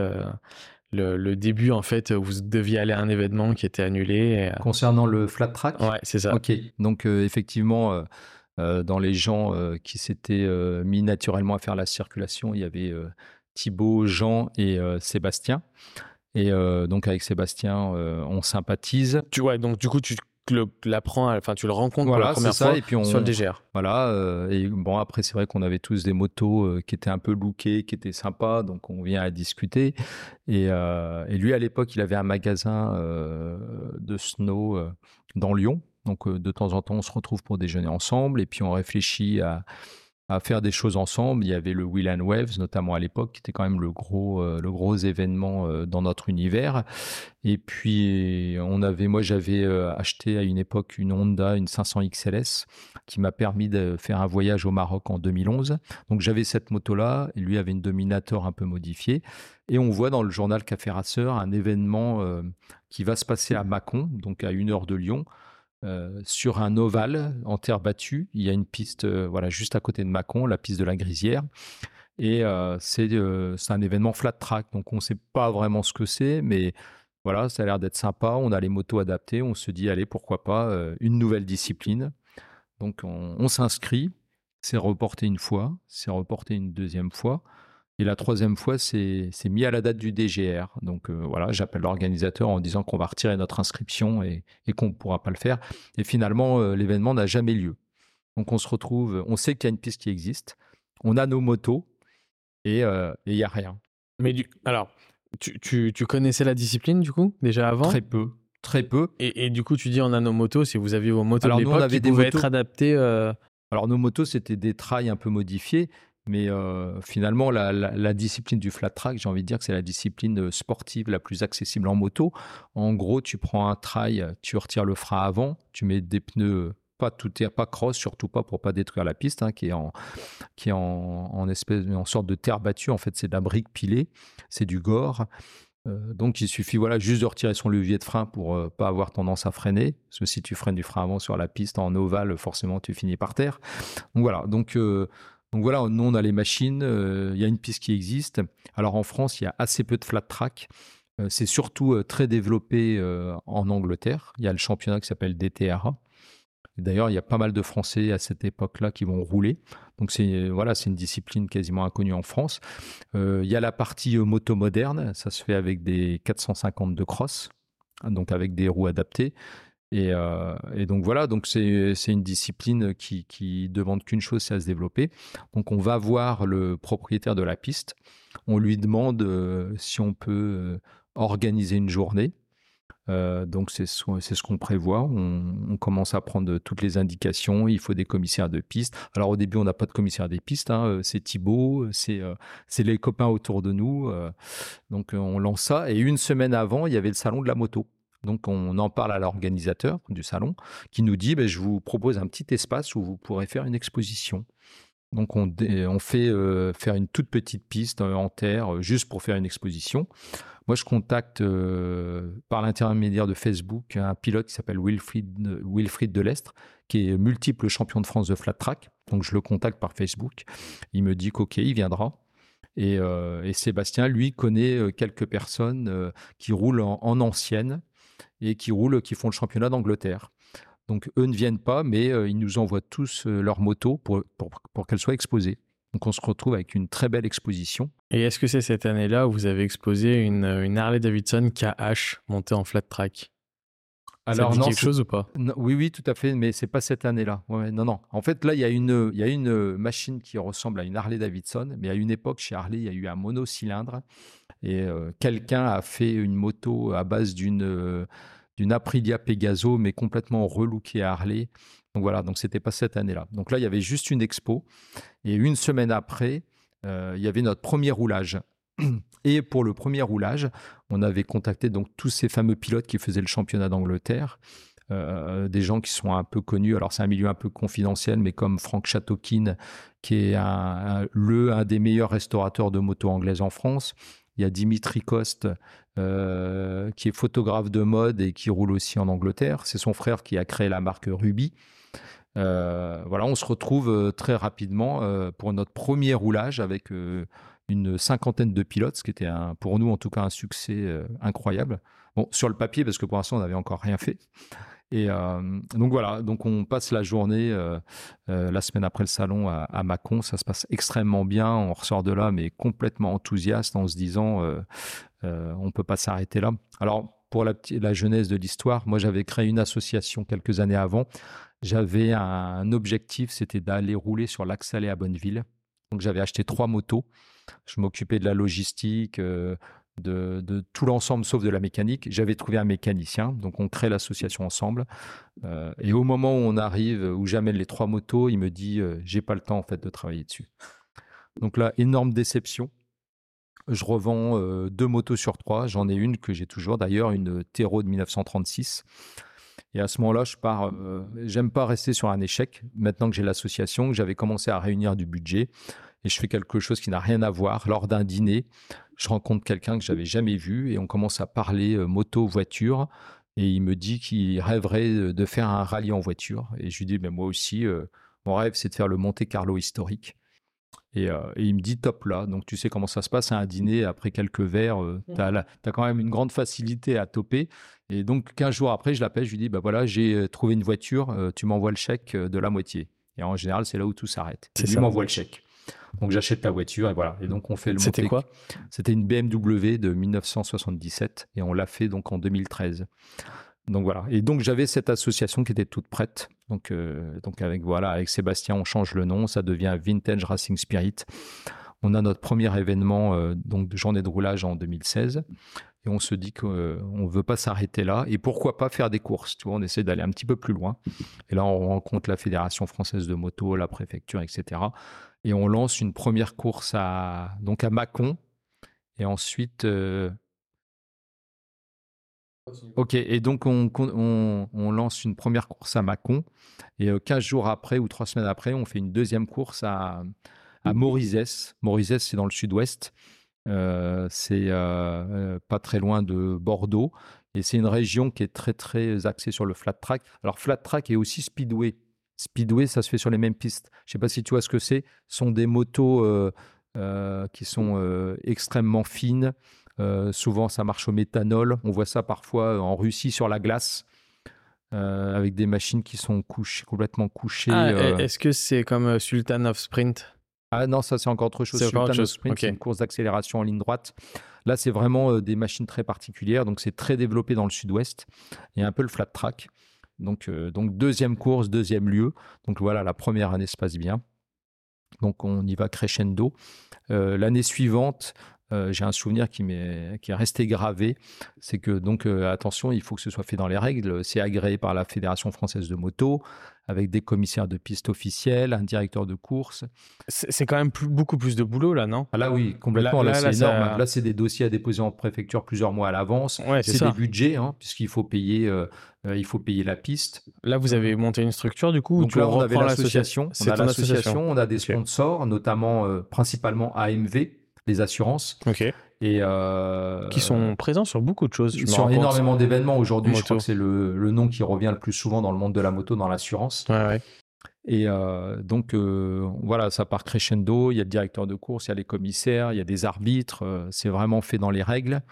le, le, début, en fait, où vous deviez aller à un événement qui était annulé. Concernant le flat track? Ouais, c'est ça. Ok. Donc, effectivement euh, dans les gens euh, qui s'étaient euh, mis naturellement à faire la circulation, il y avait Thibaut, Jean et Sébastien. Et donc avec Sébastien, on sympathise. Tu vois, donc du coup, tu l'apprends, enfin tu le rencontres pour la première fois et puis on, sur le DGR. Voilà. et bon après c'est vrai qu'on avait tous des motos qui étaient un peu lookées, qui étaient sympas, donc on vient à discuter. Et, et lui à l'époque il avait un magasin de snow dans Lyon. Donc de temps en temps, on se retrouve pour déjeuner ensemble et puis on réfléchit à, faire des choses ensemble. Il y avait le Will and Waves, notamment à l'époque, qui était quand même le gros, le gros événement dans notre univers. Et puis, on avait, moi, j'avais acheté à une époque une Honda, une 500 XLS, qui m'a permis de faire un voyage au Maroc en 2011. Donc, j'avais cette moto-là, et lui avait une Dominator un peu modifiée. Et on voit dans le journal Café Racer un événement qui va se passer à Mâcon, donc à une heure de Lyon, euh, sur un ovale en terre battue. Il y a une piste euh, voilà, juste à côté de Mâcon, la piste de la Grisière. Et euh, c'est un événement flat track, donc on ne sait pas vraiment ce que c'est, mais voilà, ça a l'air d'être sympa. On a les motos adaptées, on se dit, allez, pourquoi pas, une nouvelle discipline. Donc on, on s'inscrit, c'est reporté une fois, c'est reporté une deuxième fois. Et la troisième fois, c'est mis à la date du DGR. Donc euh, voilà, j'appelle l'organisateur en disant qu'on va retirer notre inscription et, qu'on ne pourra pas le faire. Et finalement, euh, l'événement n'a jamais lieu. Donc on se retrouve, on sait qu'il y a une piste qui existe, on a nos motos et euh, il n'y a rien. Mais du, alors, tu, tu, connaissais la discipline du coup déjà avant? Très peu. Très peu. Et, du coup, tu dis on a nos motos, si vous aviez vos motos alors, de l'époque qui pouvaient être adaptées. Alors nos motos, c'était des trails un peu modifiés, mais euh, finalement, la, discipline du flat track, j'ai envie de dire que c'est la discipline euh, sportive la plus accessible en moto. En gros, tu prends un trail, tu retires le frein avant, tu mets des pneus pas tout pas cross, surtout pas pour pas détruire la piste, hein, qui est en qui est en, espèce en sorte de terre battue. En fait, c'est de la brique pilée, c'est du gore. Euh, donc, il suffit voilà juste de retirer son levier de frein pour pas avoir tendance à freiner. Parce que si tu freines du frein avant sur la piste en ovale, forcément, tu finis par terre. Donc voilà. Donc voilà, nous on a les machines, euh, il y a une piste qui existe. Alors en France, il y a assez peu de flat track. Euh, c'est surtout euh, très développé en Angleterre. Il y a le championnat qui s'appelle DTRA. D'ailleurs, il y a pas mal de Français à cette époque-là qui vont rouler. Donc voilà, c'est une discipline quasiment inconnue en France. il y a la partie moto moderne, ça se fait avec des 450 de cross, donc avec des roues adaptées. Euh, et, donc voilà, donc c'est une discipline qui, demande qu'une chose, c'est à se développer. Donc on va voir le propriétaire de la piste, on lui demande euh, si on peut euh, organiser une journée. donc c'est ce qu'on prévoit. On, commence à prendre toutes les indications. Il faut des commissaires de piste. Alors au début, on n'a pas de commissaire des pistes. Hein. C'est Thibaut, c'est les copains autour de nous. donc on lance ça. Et une semaine avant, il y avait le salon de la moto. Donc on en parle à l'organisateur du salon qui nous dit ben, je vous propose un petit espace où vous pourrez faire une exposition. Donc on, fait euh, faire une toute petite piste euh, en terre euh, juste pour faire une exposition. Moi je contacte par l'intermédiaire de Facebook un pilote qui s'appelle Wilfried, Delestre qui est multiple champion de France de flat track. Donc je le contacte par Facebook. Il me dit qu'ok, il viendra. Et, Sébastien, lui, connaît quelques personnes qui roulent en ancienne et qui roulent, qui font le championnat d'Angleterre. Donc eux ne viennent pas, mais euh, ils nous envoient tous euh, leurs motos pour, pour, pour qu'elles soient exposées. Donc on se retrouve avec une très belle exposition. Et est-ce que c'est cette année-là où vous avez exposé une, une Harley Davidson KH montée en flat track? Alors, ça quelque chose ou pas? Oui, oui, tout à fait, mais c'est pas cette année-là. Ouais, non, non. En fait, là, il y a une, il y a une machine qui ressemble à une Harley Davidson, mais à une époque, chez Harley, il y a eu un monocylindre et euh, quelqu'un a fait une moto à base d'une d'une Aprilia Pegaso, mais complètement relookée à Harley. Donc voilà, donc c'était pas cette année-là. Donc là, il y avait juste une expo. Et une semaine après, il y avait notre premier roulage. <clears throat> Et pour le premier roulage, on avait contacté donc tous ces fameux pilotes qui faisaient le championnat d'Angleterre. Euh, des gens qui sont un peu connus. Alors c'est un milieu un peu confidentiel, mais comme Franck Chatokin, qui est un, le un des meilleurs restaurateurs de motos anglaises en France. Il y a Dimitri Coste, euh, qui est photographe de mode et qui roule aussi en Angleterre. C'est son frère qui a créé la marque Ruby. Euh, on se retrouve très rapidement pour notre premier roulage avec une cinquantaine de pilotes, ce qui était pour nous en tout cas un succès incroyable. Sur le papier, parce que pour l'instant on n'avait encore rien fait. Et euh, donc voilà, donc on passe la journée, euh, euh, la semaine après le salon à, à, Mâcon, ça se passe extrêmement bien, on ressort de là mais complètement enthousiaste en se disant on peut pas s'arrêter là. Alors pour la, la jeunesse de l'histoire, moi j'avais créé une association quelques années avant, j'avais un, objectif, c'était d'aller rouler sur l'axe salé à Bonneville. Donc j'avais acheté trois motos, je m'occupais de la logistique, de, tout l'ensemble sauf de la mécanique. J'avais trouvé un mécanicien, donc on crée l'association ensemble. Euh, et au moment où on arrive, où j'amène les trois motos, il me dit euh, j'ai pas le temps en fait de travailler dessus. Donc là, énorme déception. Je revends euh, deux motos sur trois. J'en ai une que j'ai toujours d'ailleurs, une Tero de 1936. Et à ce moment-là, je pars. J'aime pas rester sur un échec. Maintenant que j'ai l'association, j'avais commencé à réunir du budget et je fais quelque chose qui n'a rien à voir. Lors d'un dîner, je rencontre quelqu'un que j'avais jamais vu et on commence à parler euh, moto, voiture. Et il me dit qu'il rêverait de faire un rallye en voiture. Et je lui dis, mais moi aussi, euh, mon rêve, c'est de faire le Monte Carlo historique. Euh, et, il me dit, top là. Donc tu sais comment ça se passe à un dîner, après quelques verres, tu as, quand même une grande facilité à toper. Et donc 15 jours après, je l'appelle, je lui dis, bah voilà, j'ai trouvé une voiture, tu m'envoies le chèque de la moitié. Et en général, c'est là où tout s'arrête. Il m'envoie le chèque. Donc j'achète la voiture et voilà. Et donc on fait le. C'était quoi? C'était une BMW de 1977 et on l'a fait donc en 2013. Donc voilà. Et donc j'avais cette association qui était toute prête. Donc euh, donc avec voilà avec Sébastien on change le nom, ça devient Vintage Racing Spirit. On a notre premier événement euh, donc de journée de roulage en 2016 et on se dit qu'on ne veut pas s'arrêter là et pourquoi pas faire des courses. Tu vois, on essaie d'aller un petit peu plus loin. Et là on rencontre la Fédération française de moto, la préfecture, etc et on lance une première course à, donc à Mâcon. Et ensuite. Euh, ok, et donc on, on, lance une première course à Mâcon. Et 15 euh, jours après ou 3 semaines après, on fait une deuxième course à, à Morizès. Morizès, c'est dans le sud-ouest. Euh, c'est pas très loin de Bordeaux. Et c'est une région qui est très, très axée sur le flat track. Alors, flat track est aussi speedway. Speedway, ça se fait sur les mêmes pistes. Je ne sais pas si tu vois ce que c'est. Ce sont des motos euh, euh, qui sont euh, extrêmement fines. souvent, ça marche au méthanol. On voit ça parfois en Russie sur la glace. avec des machines qui sont complètement couchées. Ah, est-ce que c'est comme Sultan of Sprint? Ah non, ça c'est encore autre chose. Sultan of Sprint, c'est une course d'accélération en ligne droite. Là, c'est vraiment des machines très particulières. Donc, c'est très développé dans le sud-ouest. Il y a un peu le flat track. Donc, euh, donc deuxième course, deuxième lieu. Donc voilà, la première année se passe bien. Donc on y va crescendo. Euh, l'année suivante, euh, j'ai un souvenir qui, est, qui est resté gravé. C'est que, donc, attention, il faut que ce soit fait dans les règles. C'est agréé par la Fédération française de moto avec des commissaires de piste officiels, un directeur de course. C'est quand même beaucoup plus de boulot là, non? Là, oui, complètement. Là, c'est énorme. Là, c'est des dossiers à déposer en préfecture plusieurs mois à l'avance. c'est des budgets, hein, puisqu'il faut payer, euh, euh, il faut payer la piste. Là, vous avez monté une structure du coup. Donc là, on avait l'association. On a l'association, on a des sponsors, notamment euh, principalement AMV, les assurances. Ok. Et qui sont présents sur beaucoup de choses. Sur énormément d'événements aujourd'hui. Je crois que c'est le, le, nom qui revient le plus souvent dans le monde de la moto, dans l'assurance. Ouais, ouais. Et euh, donc, euh, voilà, ça part crescendo. Il y a le directeur de course, il y a les commissaires, il y a des arbitres. Euh, c'est vraiment fait dans les règles.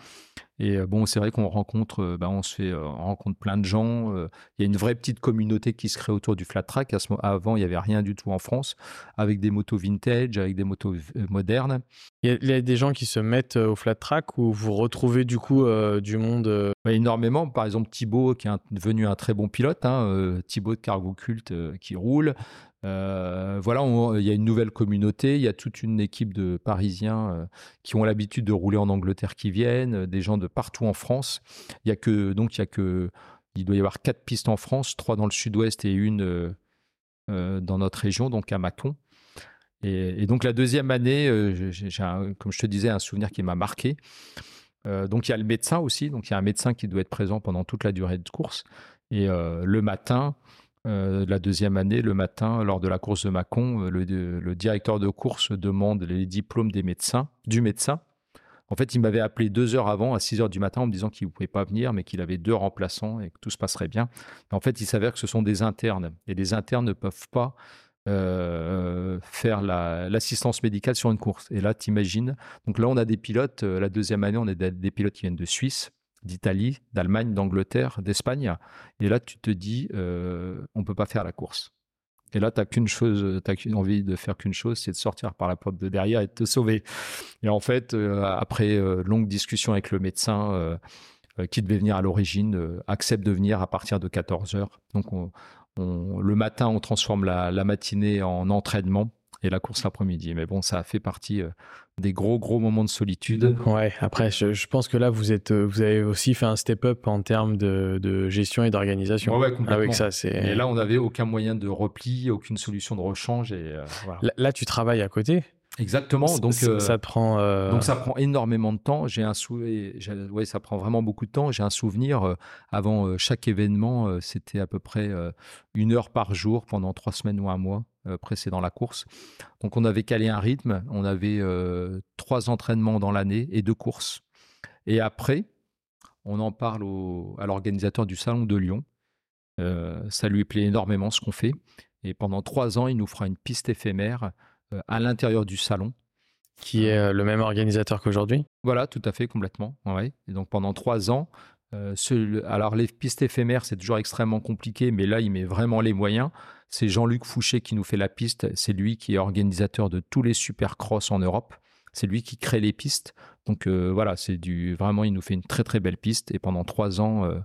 Et bon, c'est vrai qu'on rencontre, ben, on se fait, on rencontre plein de gens. Il y a une vraie petite communauté qui se crée autour du flat track. avant, il n'y avait rien du tout en France, avec des motos vintage, avec des motos modernes. Il y, a, des gens qui se mettent au flat track ou vous retrouvez du coup du monde Énormément. Par exemple, Thibaut, qui est devenu un très bon pilote, hein, Thibaut de Cargo Cult qui roule. Voilà, il y a une nouvelle communauté, il y a toute une équipe de Parisiens qui ont l'habitude de rouler en Angleterre qui viennent, des gens de partout en France. Il y a donc il y a doit y avoir quatre pistes en France, trois dans le sud-ouest et une dans notre région, donc à Mâcon. Et, donc la deuxième année, j'ai comme je te disais, un souvenir qui m'a marqué. donc il y a le médecin aussi, donc il y a un médecin qui doit être présent pendant toute la durée de course. Et le matin, euh, la deuxième année, le matin, lors de la course de Mâcon, euh, le, directeur de course demande les diplômes des médecins, du médecin. En fait, il m'avait appelé deux heures avant, à 6 heures du matin, en me disant qu'il ne pouvait pas venir, mais qu'il avait deux remplaçants et que tout se passerait bien. en fait, il s'avère que ce sont des internes. Et les internes ne peuvent pas euh, faire l'assistance médicale sur une course. Et là, t'imagines. Donc là, on a des pilotes. la deuxième année, on a des pilotes qui viennent de Suisse, d'Italie, d'Allemagne, d'Angleterre, d'Espagne. Et là, tu te dis, euh, on peut pas faire la course. Et là, tu n'as qu'une chose, tu qu'une envie de faire qu'une chose, c'est de sortir par la porte de derrière et de te sauver. Et en fait, euh, après euh, longue discussion avec le médecin qui devait venir à l'origine, accepte de venir à partir de 14 heures. Donc, le matin, on transforme la matinée en entraînement et la course l'après-midi. Mais bon, ça a fait partie euh, des gros, gros moments de solitude. Ouais, après, je, pense que là, vous, êtes, euh, vous avez aussi fait un step-up en termes de, gestion et d'organisation. Ouais, complètement. Avec ça, c'est... Et là, on n'avait aucun moyen de repli, aucune solution de rechange. Et, euh, là, tu travailles à côté? Exactement. Donc ça prend. Donc ça prend énormément de temps. J'ai un sou... ouais, ça prend vraiment beaucoup de temps. J'ai un souvenir avant chaque événement, c'était à peu près une heure par jour pendant trois semaines ou un mois. Euh, précédant la course. Donc on avait calé un rythme, on avait euh, trois entraînements dans l'année et deux courses. Et après, on en parle à l'organisateur du Salon de Lyon. Euh, ça lui plaît énormément ce qu'on fait. Et pendant trois ans, il nous fera une piste éphémère à l'intérieur du salon. Qui est le même organisateur qu'aujourd'hui Voilà, tout à fait, complètement. Ouais. Et donc pendant trois ans, alors les pistes éphémères, c'est toujours extrêmement compliqué, mais là, il met vraiment les moyens. C'est Jean-Luc Fouché qui nous fait la piste. C'est lui qui est organisateur de tous les supercross en Europe. C'est lui qui crée les pistes. Donc euh, voilà, c'est du vraiment, il nous fait une très très belle piste. Et pendant trois ans, euh,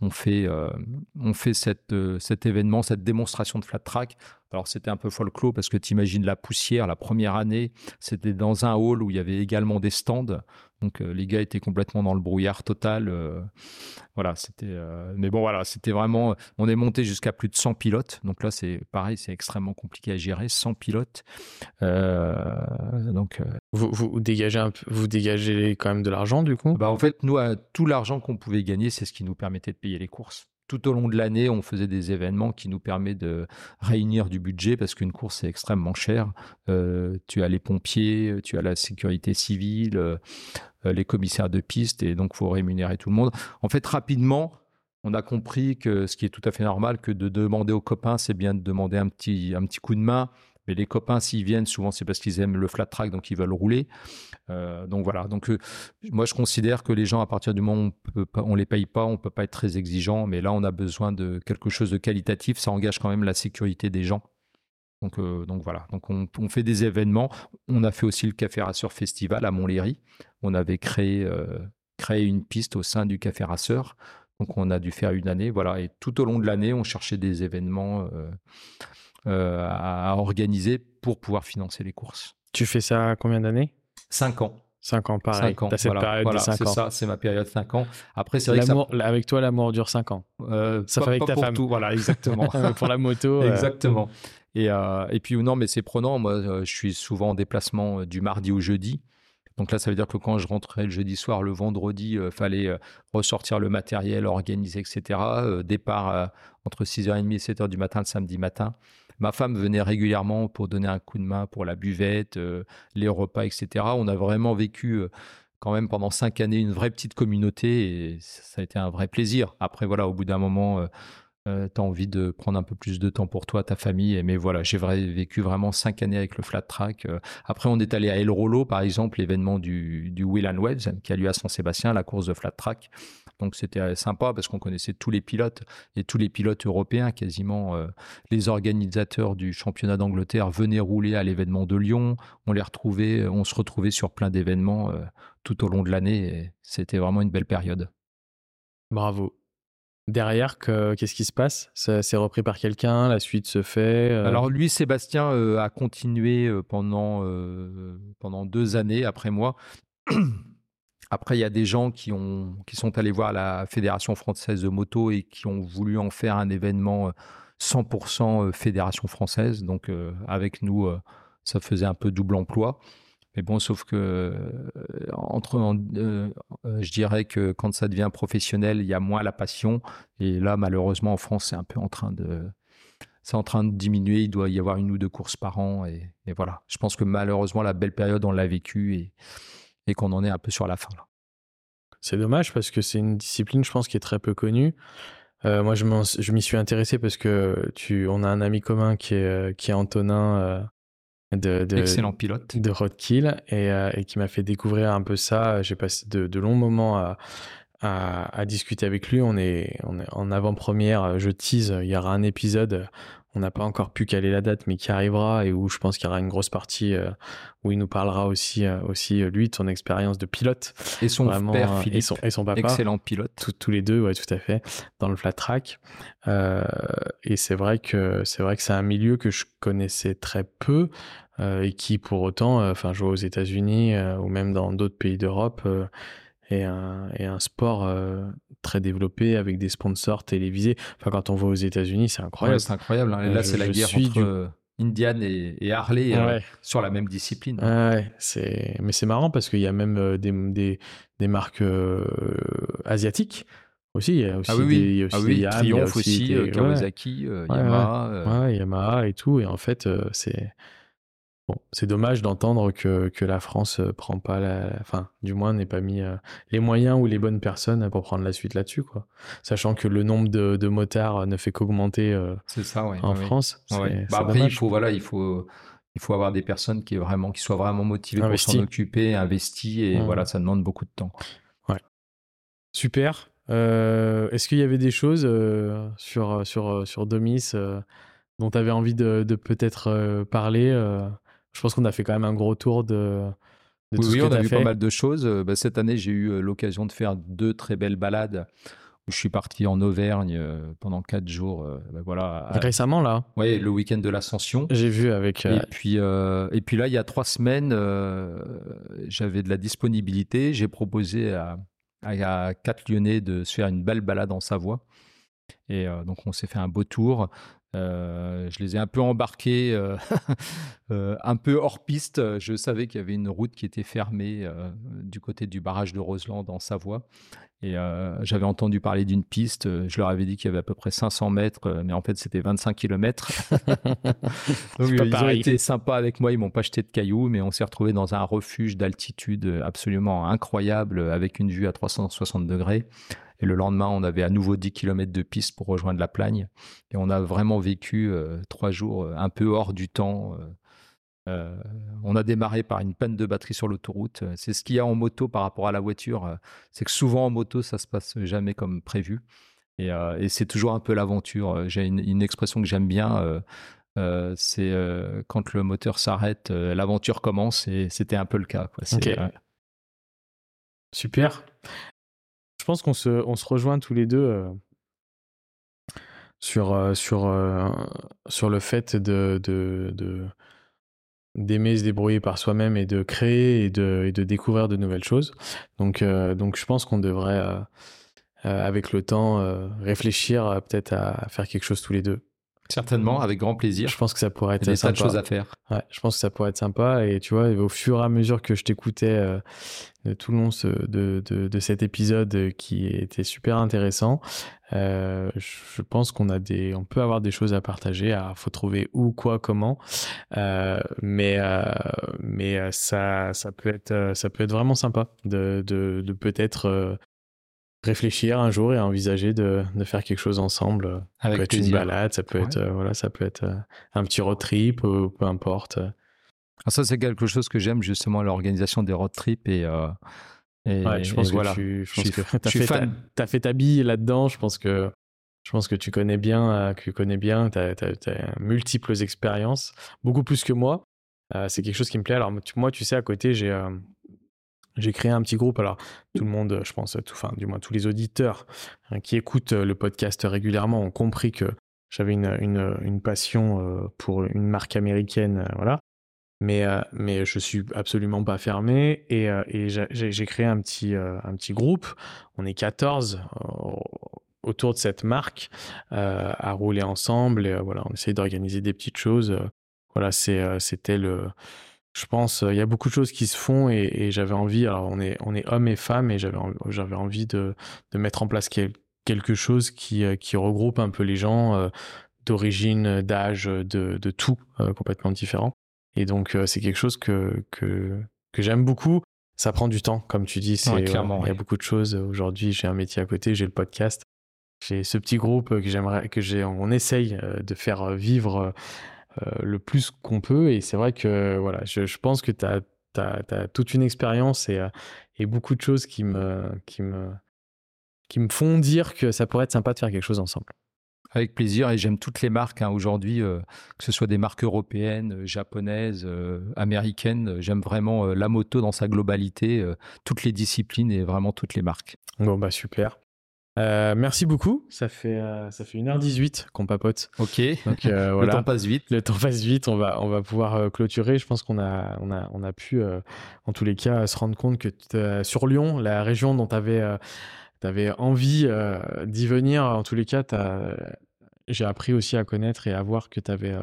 on fait, euh, on fait cette, cet événement, cette démonstration de flat track. Alors c'était un peu folklore parce que tu imagines la poussière. La première année, c'était dans un hall où il y avait également des stands. Donc les gars étaient complètement dans le brouillard total. voilà, c'était. mais bon, voilà, c'était vraiment. On est monté jusqu'à plus de 100 pilotes. Donc là, c'est pareil, c'est extrêmement compliqué à gérer. 100 pilotes. donc vous, vous dégagez un vous dégagez quand même de l'argent du coup? Bah En fait, nous, tout l'argent qu'on pouvait gagner, c'est ce qui nous permettait de payer les courses. Tout au long de l'année, on faisait des événements qui nous permettent de réunir du budget parce qu'une course est extrêmement chère. Euh, tu as les pompiers, tu as la sécurité civile, euh, les commissaires de piste et donc faut rémunérer tout le monde. En fait, rapidement, on a compris que ce qui est tout à fait normal, que de demander aux copains, c'est bien de demander un petit, un petit coup de main mais les copains, s'ils viennent, souvent c'est parce qu'ils aiment le flat track, donc ils veulent rouler. Euh, donc voilà. Donc euh, moi, je considère que les gens, à partir du moment où on ne les paye pas, on peut pas être très exigeant. Mais là, on a besoin de quelque chose de qualitatif. Ça engage quand même la sécurité des gens. Donc, euh, voilà. Donc on, fait des événements. On a fait aussi le Café Rasseur Festival à Montlhéry. On avait créé, une piste au sein du Café Rasseur. Donc on a dû faire une année. Voilà. Et tout au long de l'année, on cherchait des événements à organiser pour pouvoir financer les courses. Tu fais ça combien d'années? Cinq ans. Cinq ans, pareil. Cinq ans. cette période de cinq ans. C'est ça, c'est ma période cinq ans. Après, c'est vrai que ça... Avec toi, l'amour dure cinq ans. Euh, ça fait avec ta pour femme. Tout, voilà, exactement. <laughs> pour la moto. Euh. Exactement. Et, et puis, non, mais c'est prenant. Moi, je suis souvent en déplacement du mardi au jeudi. Donc là, ça veut dire que quand je rentrais le jeudi soir, le vendredi, il fallait ressortir le matériel, organiser, etc. départ entre 6h30 et 7h du matin le samedi matin. Ma femme venait régulièrement pour donner un coup de main pour la buvette, euh, les repas, etc. On a vraiment vécu euh, quand même pendant cinq années une vraie petite communauté et ça a été un vrai plaisir. Après, voilà, au bout d'un moment, euh, tu as envie de prendre un peu plus de temps pour toi, ta famille. Mais voilà, j'ai vécu vraiment cinq années avec le flat track. après, on est allé à El Rolo, par exemple, l'événement du, du Will and Waves qui a lieu à Saint-Sébastien, la course de flat track. Donc c'était sympa parce qu'on connaissait tous les pilotes et tous les pilotes européens, quasiment euh, les organisateurs du championnat d'Angleterre venaient rouler à l'événement de Lyon. On les retrouvait, on se retrouvait sur plein d'événements euh, tout au long de l'année c'était vraiment une belle période. Bravo. derrière, qu'est-ce qui se passe? C'est repris par quelqu'un, la suite se fait Alors lui, Sébastien, a continué pendant, pendant deux années après moi. <clears throat> Après, il y a des gens qui, ont, qui sont allés voir la Fédération française de moto et qui ont voulu en faire un événement 100% euh, Fédération française. Donc, euh, avec nous, euh, ça faisait un peu double emploi. Mais bon, sauf que je dirais que quand ça devient professionnel, il y a moins la passion. Et là, malheureusement, en France, c'est un peu en train de, c'est en train de diminuer. Il doit y avoir une ou deux courses par an. Et, voilà. Je pense que malheureusement, la belle période, on l'a vécue et, et qu'on en est un peu sur la fin. C'est dommage parce que c'est une discipline, je pense, qui est très peu connue. Euh, moi, je m'y suis intéressé parce que tu, on a un ami commun qui est, euh, qui est Antonin euh, de, de, excellent pilote de Roadkill et, et qui m'a fait découvrir un peu ça. J'ai passé de, de, longs moments à, à, à, discuter avec lui. On est, on est en avant-première. Je tease. Il y aura un épisode on n'a pas encore pu caler la date, mais qui arrivera et où je pense qu'il y aura une grosse partie euh, où il nous parlera aussi, euh, aussi euh, lui de son expérience de pilote. Et son père Philippe, et son, et son, papa. Excellent pilote. tous les deux, ouais, tout à fait, dans le flat track. et c'est vrai que c'est vrai que c'est un milieu que je connaissais très peu et qui pour autant, enfin, jouer aux États-Unis ou même dans d'autres pays d'Europe et un, et un sport euh, très développé avec des sponsors télévisés. Enfin, quand on va aux États-unis, c'est incroyable. c'est incroyable. Hein. là, c'est la guerre entre du... Euh, Indian et, Harley euh, sur la même discipline. Ouais, c'est... Mais c'est marrant parce qu'il y a même des, des, des marques asiatiques aussi. Il y a aussi ah oui, des, y a aussi ah oui, Triumph aussi, Kawasaki, Yamaha. Yamaha et tout. Et en fait, c'est c'est dommage d'entendre que, que, la France euh, prend pas la, enfin, du moins n'est pas mis euh, les moyens ou les bonnes personnes pour prendre la suite là-dessus, quoi. Sachant que le nombre de, de motards ne fait qu'augmenter euh, ça, en France. Bah, après, il faut, voilà, il faut, il faut avoir des personnes qui, vraiment, qui soient vraiment motivées pour s'en occuper, investies, et voilà, ça demande beaucoup de temps. Ouais. Super. Est-ce qu'il y avait des choses sur, sur, sur Domis dont tu avais envie de, de peut-être parler je pense qu'on a fait quand même un gros tour de. de oui, tout oui on a vu pas mal de choses. Euh, bah, cette année, j'ai eu euh, l'occasion de faire deux très belles balades. Où je suis parti en Auvergne euh, pendant quatre jours. Bah, voilà. Récemment là. Oui, le week-end de l'Ascension. J'ai vu avec. Et puis et puis là, il y a trois semaines, j'avais de la disponibilité. J'ai proposé à, à quatre Lyonnais de se faire une belle balade en Savoie. Et donc, on s'est fait un beau tour. Euh, je les ai un peu embarqués, euh, <laughs> euh, un peu hors piste. Je savais qu'il y avait une route qui était fermée du côté du barrage de Roseland en Savoie. Et j'avais entendu parler d'une piste. Je leur avais dit qu'il y avait à peu près 500 mètres, mais en fait c'était 25 km. <laughs> ils ont été sympas avec moi. Ils m'ont pas jeté de cailloux, mais on s'est retrouvé dans un refuge d'altitude absolument incroyable avec une vue à 360 degrés. Et le lendemain, on avait à nouveau 10 km de piste pour rejoindre la Plagne. Et on a vraiment vécu euh, trois jours euh, un peu hors du temps. Euh, on a démarré par une panne de batterie sur l'autoroute. C'est ce qu'il y a en moto par rapport à la voiture. C'est que souvent en moto, ça se passe jamais comme prévu. Et, c'est toujours un peu l'aventure. J'ai une, expression que j'aime bien. c'est quand le moteur s'arrête, l'aventure commence. Et c'était un peu le cas. Quoi. Super. Je pense qu'on se, on se rejoint tous les deux euh, sur, euh, sur, euh, sur le fait de, de, d'aimer se débrouiller par soi-même et de créer et de, et de découvrir de nouvelles choses. Donc, donc je pense qu'on devrait, avec le temps, réfléchir peut-être à faire quelque chose tous les deux. Certainement, avec grand plaisir. Je pense que ça pourrait être Il y a des tas de choses à faire. Ouais, je pense que ça pourrait être sympa. Et tu vois, au fur et à mesure que je t'écoutais euh, tout le long de, de, de, cet épisode qui était super intéressant, euh, je pense qu'on a des, on peut avoir des choses à partager. Il faut trouver où, quoi, comment. Euh, mais mais ça, ça peut être, ça peut être vraiment sympa de, de, de peut-être réfléchir un jour et envisager de, de faire quelque chose ensemble. Avec ça peut être une balade, ça peut être euh, voilà, ça peut être euh, un petit road trip ou peu importe. Ah, ça c'est quelque chose que j'aime justement l'organisation des road trips et, euh, et, ouais, je pense que voilà. tu je pense que as, fait ta, as fait ta bille là-dedans. Je pense que je pense que tu connais bien, que tu connais bien, tu as, as, multiples expériences, beaucoup plus que moi. c'est quelque chose qui me plaît. Alors moi, tu sais, à côté, j'ai j'ai créé un petit groupe. Alors, tout le monde, je pense, enfin, du moins tous les auditeurs hein, qui écoutent le podcast régulièrement ont compris que j'avais une, passion euh, pour une marque américaine, euh, voilà. Mais, euh, mais je suis absolument pas fermé et, et j'ai créé un petit, un petit groupe. On est 14 autour de cette marque à rouler ensemble. Et voilà, on essaye d'organiser des petites choses. voilà, c'était le je pense, il y a beaucoup de choses qui se font et, j'avais envie, alors on est, on est hommes et femmes et j'avais, j'avais envie de, de, mettre en place quelque chose qui, euh, qui regroupe un peu les gens euh, d'origine, d'âge, de, de tout, euh, complètement différent. Et donc, c'est quelque chose que, que, que j'aime beaucoup. Ça prend du temps, comme tu dis. C'est, clairement, il y a beaucoup de choses. Aujourd'hui, j'ai un métier à côté, j'ai le podcast. J'ai ce petit groupe que j'aimerais, que j'ai, on essaye de faire vivre euh, le plus qu'on peut. Et c'est vrai que voilà, je, pense que tu as, as, toute une expérience et, euh, et, beaucoup de choses qui me, qui, me, qui me font dire que ça pourrait être sympa de faire quelque chose ensemble. Avec plaisir, et j'aime toutes les marques hein, aujourd'hui, euh, que ce soit des marques européennes, japonaises, américaines. J'aime vraiment la moto dans sa globalité, toutes les disciplines et vraiment toutes les marques. Bon, bah super. Euh, merci beaucoup. Ça fait, euh, ça fait 1h18 qu'on papote. Ok. Donc, <laughs> euh, voilà. Le temps passe vite. Le temps passe vite. On va, on va pouvoir clôturer. Je pense qu'on a, on a, on a pu, en tous les cas, se rendre compte que sur Lyon, la région dont tu avais, avais, envie d'y venir, en tous les cas, j'ai appris aussi à connaître et à voir que tu avais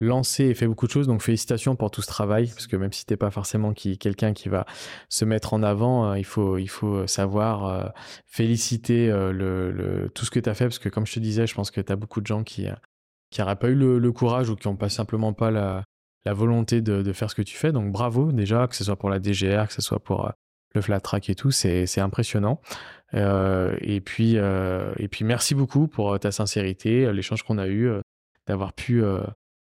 lancé et fait beaucoup de choses. Donc félicitations pour tout ce travail, parce que même si t'es pas forcément qui, quelqu'un qui va se mettre en avant, euh, il, faut, il faut savoir euh, féliciter euh, le, tout ce que tu as fait, parce que comme je te disais, je pense que tu as beaucoup de gens qui qui n'auraient pas eu le, courage ou qui n'ont pas simplement pas la, la volonté de, de, faire ce que tu fais. Donc bravo déjà, que ce soit pour la DGR, que ce soit pour le flat track et tout, c'est impressionnant. et, puis, et puis merci beaucoup pour ta sincérité, l'échange qu'on a eu, d'avoir pu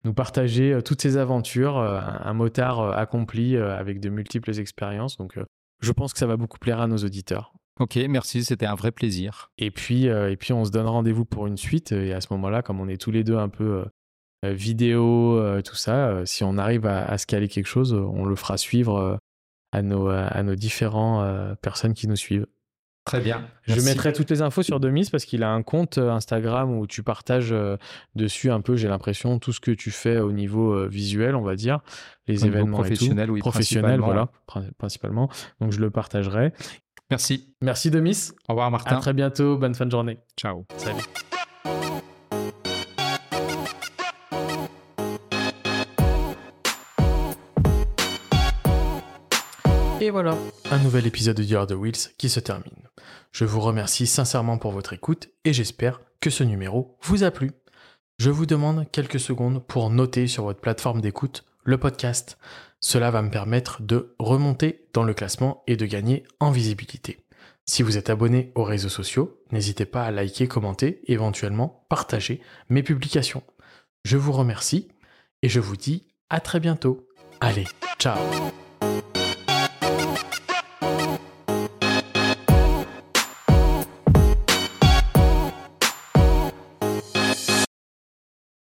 nous partager euh, toutes ces aventures, euh, un motard euh, accompli avec de multiples expériences. Donc, je pense que ça va beaucoup plaire à nos auditeurs. Ok, merci, c'était un vrai plaisir. Et puis, et puis on se donne rendez-vous pour une suite. Et à ce moment-là, comme on est tous les deux un peu vidéo, tout ça, si on arrive à, à, se caler quelque chose, on le fera suivre à nos, à nos différentes personnes qui nous suivent. Très bien. Je mettrai toutes les infos sur Demis parce qu'il a un compte euh, Instagram où tu partages euh, dessus un peu, j'ai l'impression, tout ce que tu fais au niveau euh, visuel, on va dire, les événements professionnels, oui, professionnels, voilà, principalement. Donc je le partagerai. Merci. Merci Demis. Au revoir Martin. À très bientôt. Bonne fin de journée. Ciao. Salut. Et voilà, un nouvel épisode de Year the Wheels qui se termine. Je vous remercie sincèrement pour votre écoute et j'espère que ce numéro vous a plu. Je vous demande quelques secondes pour noter sur votre plateforme d'écoute le podcast. Cela va me permettre de remonter dans le classement et de gagner en visibilité. Si vous êtes abonné aux réseaux sociaux, n'hésitez pas à liker, commenter, éventuellement partager mes publications. Je vous remercie et je vous dis à très bientôt. Allez, ciao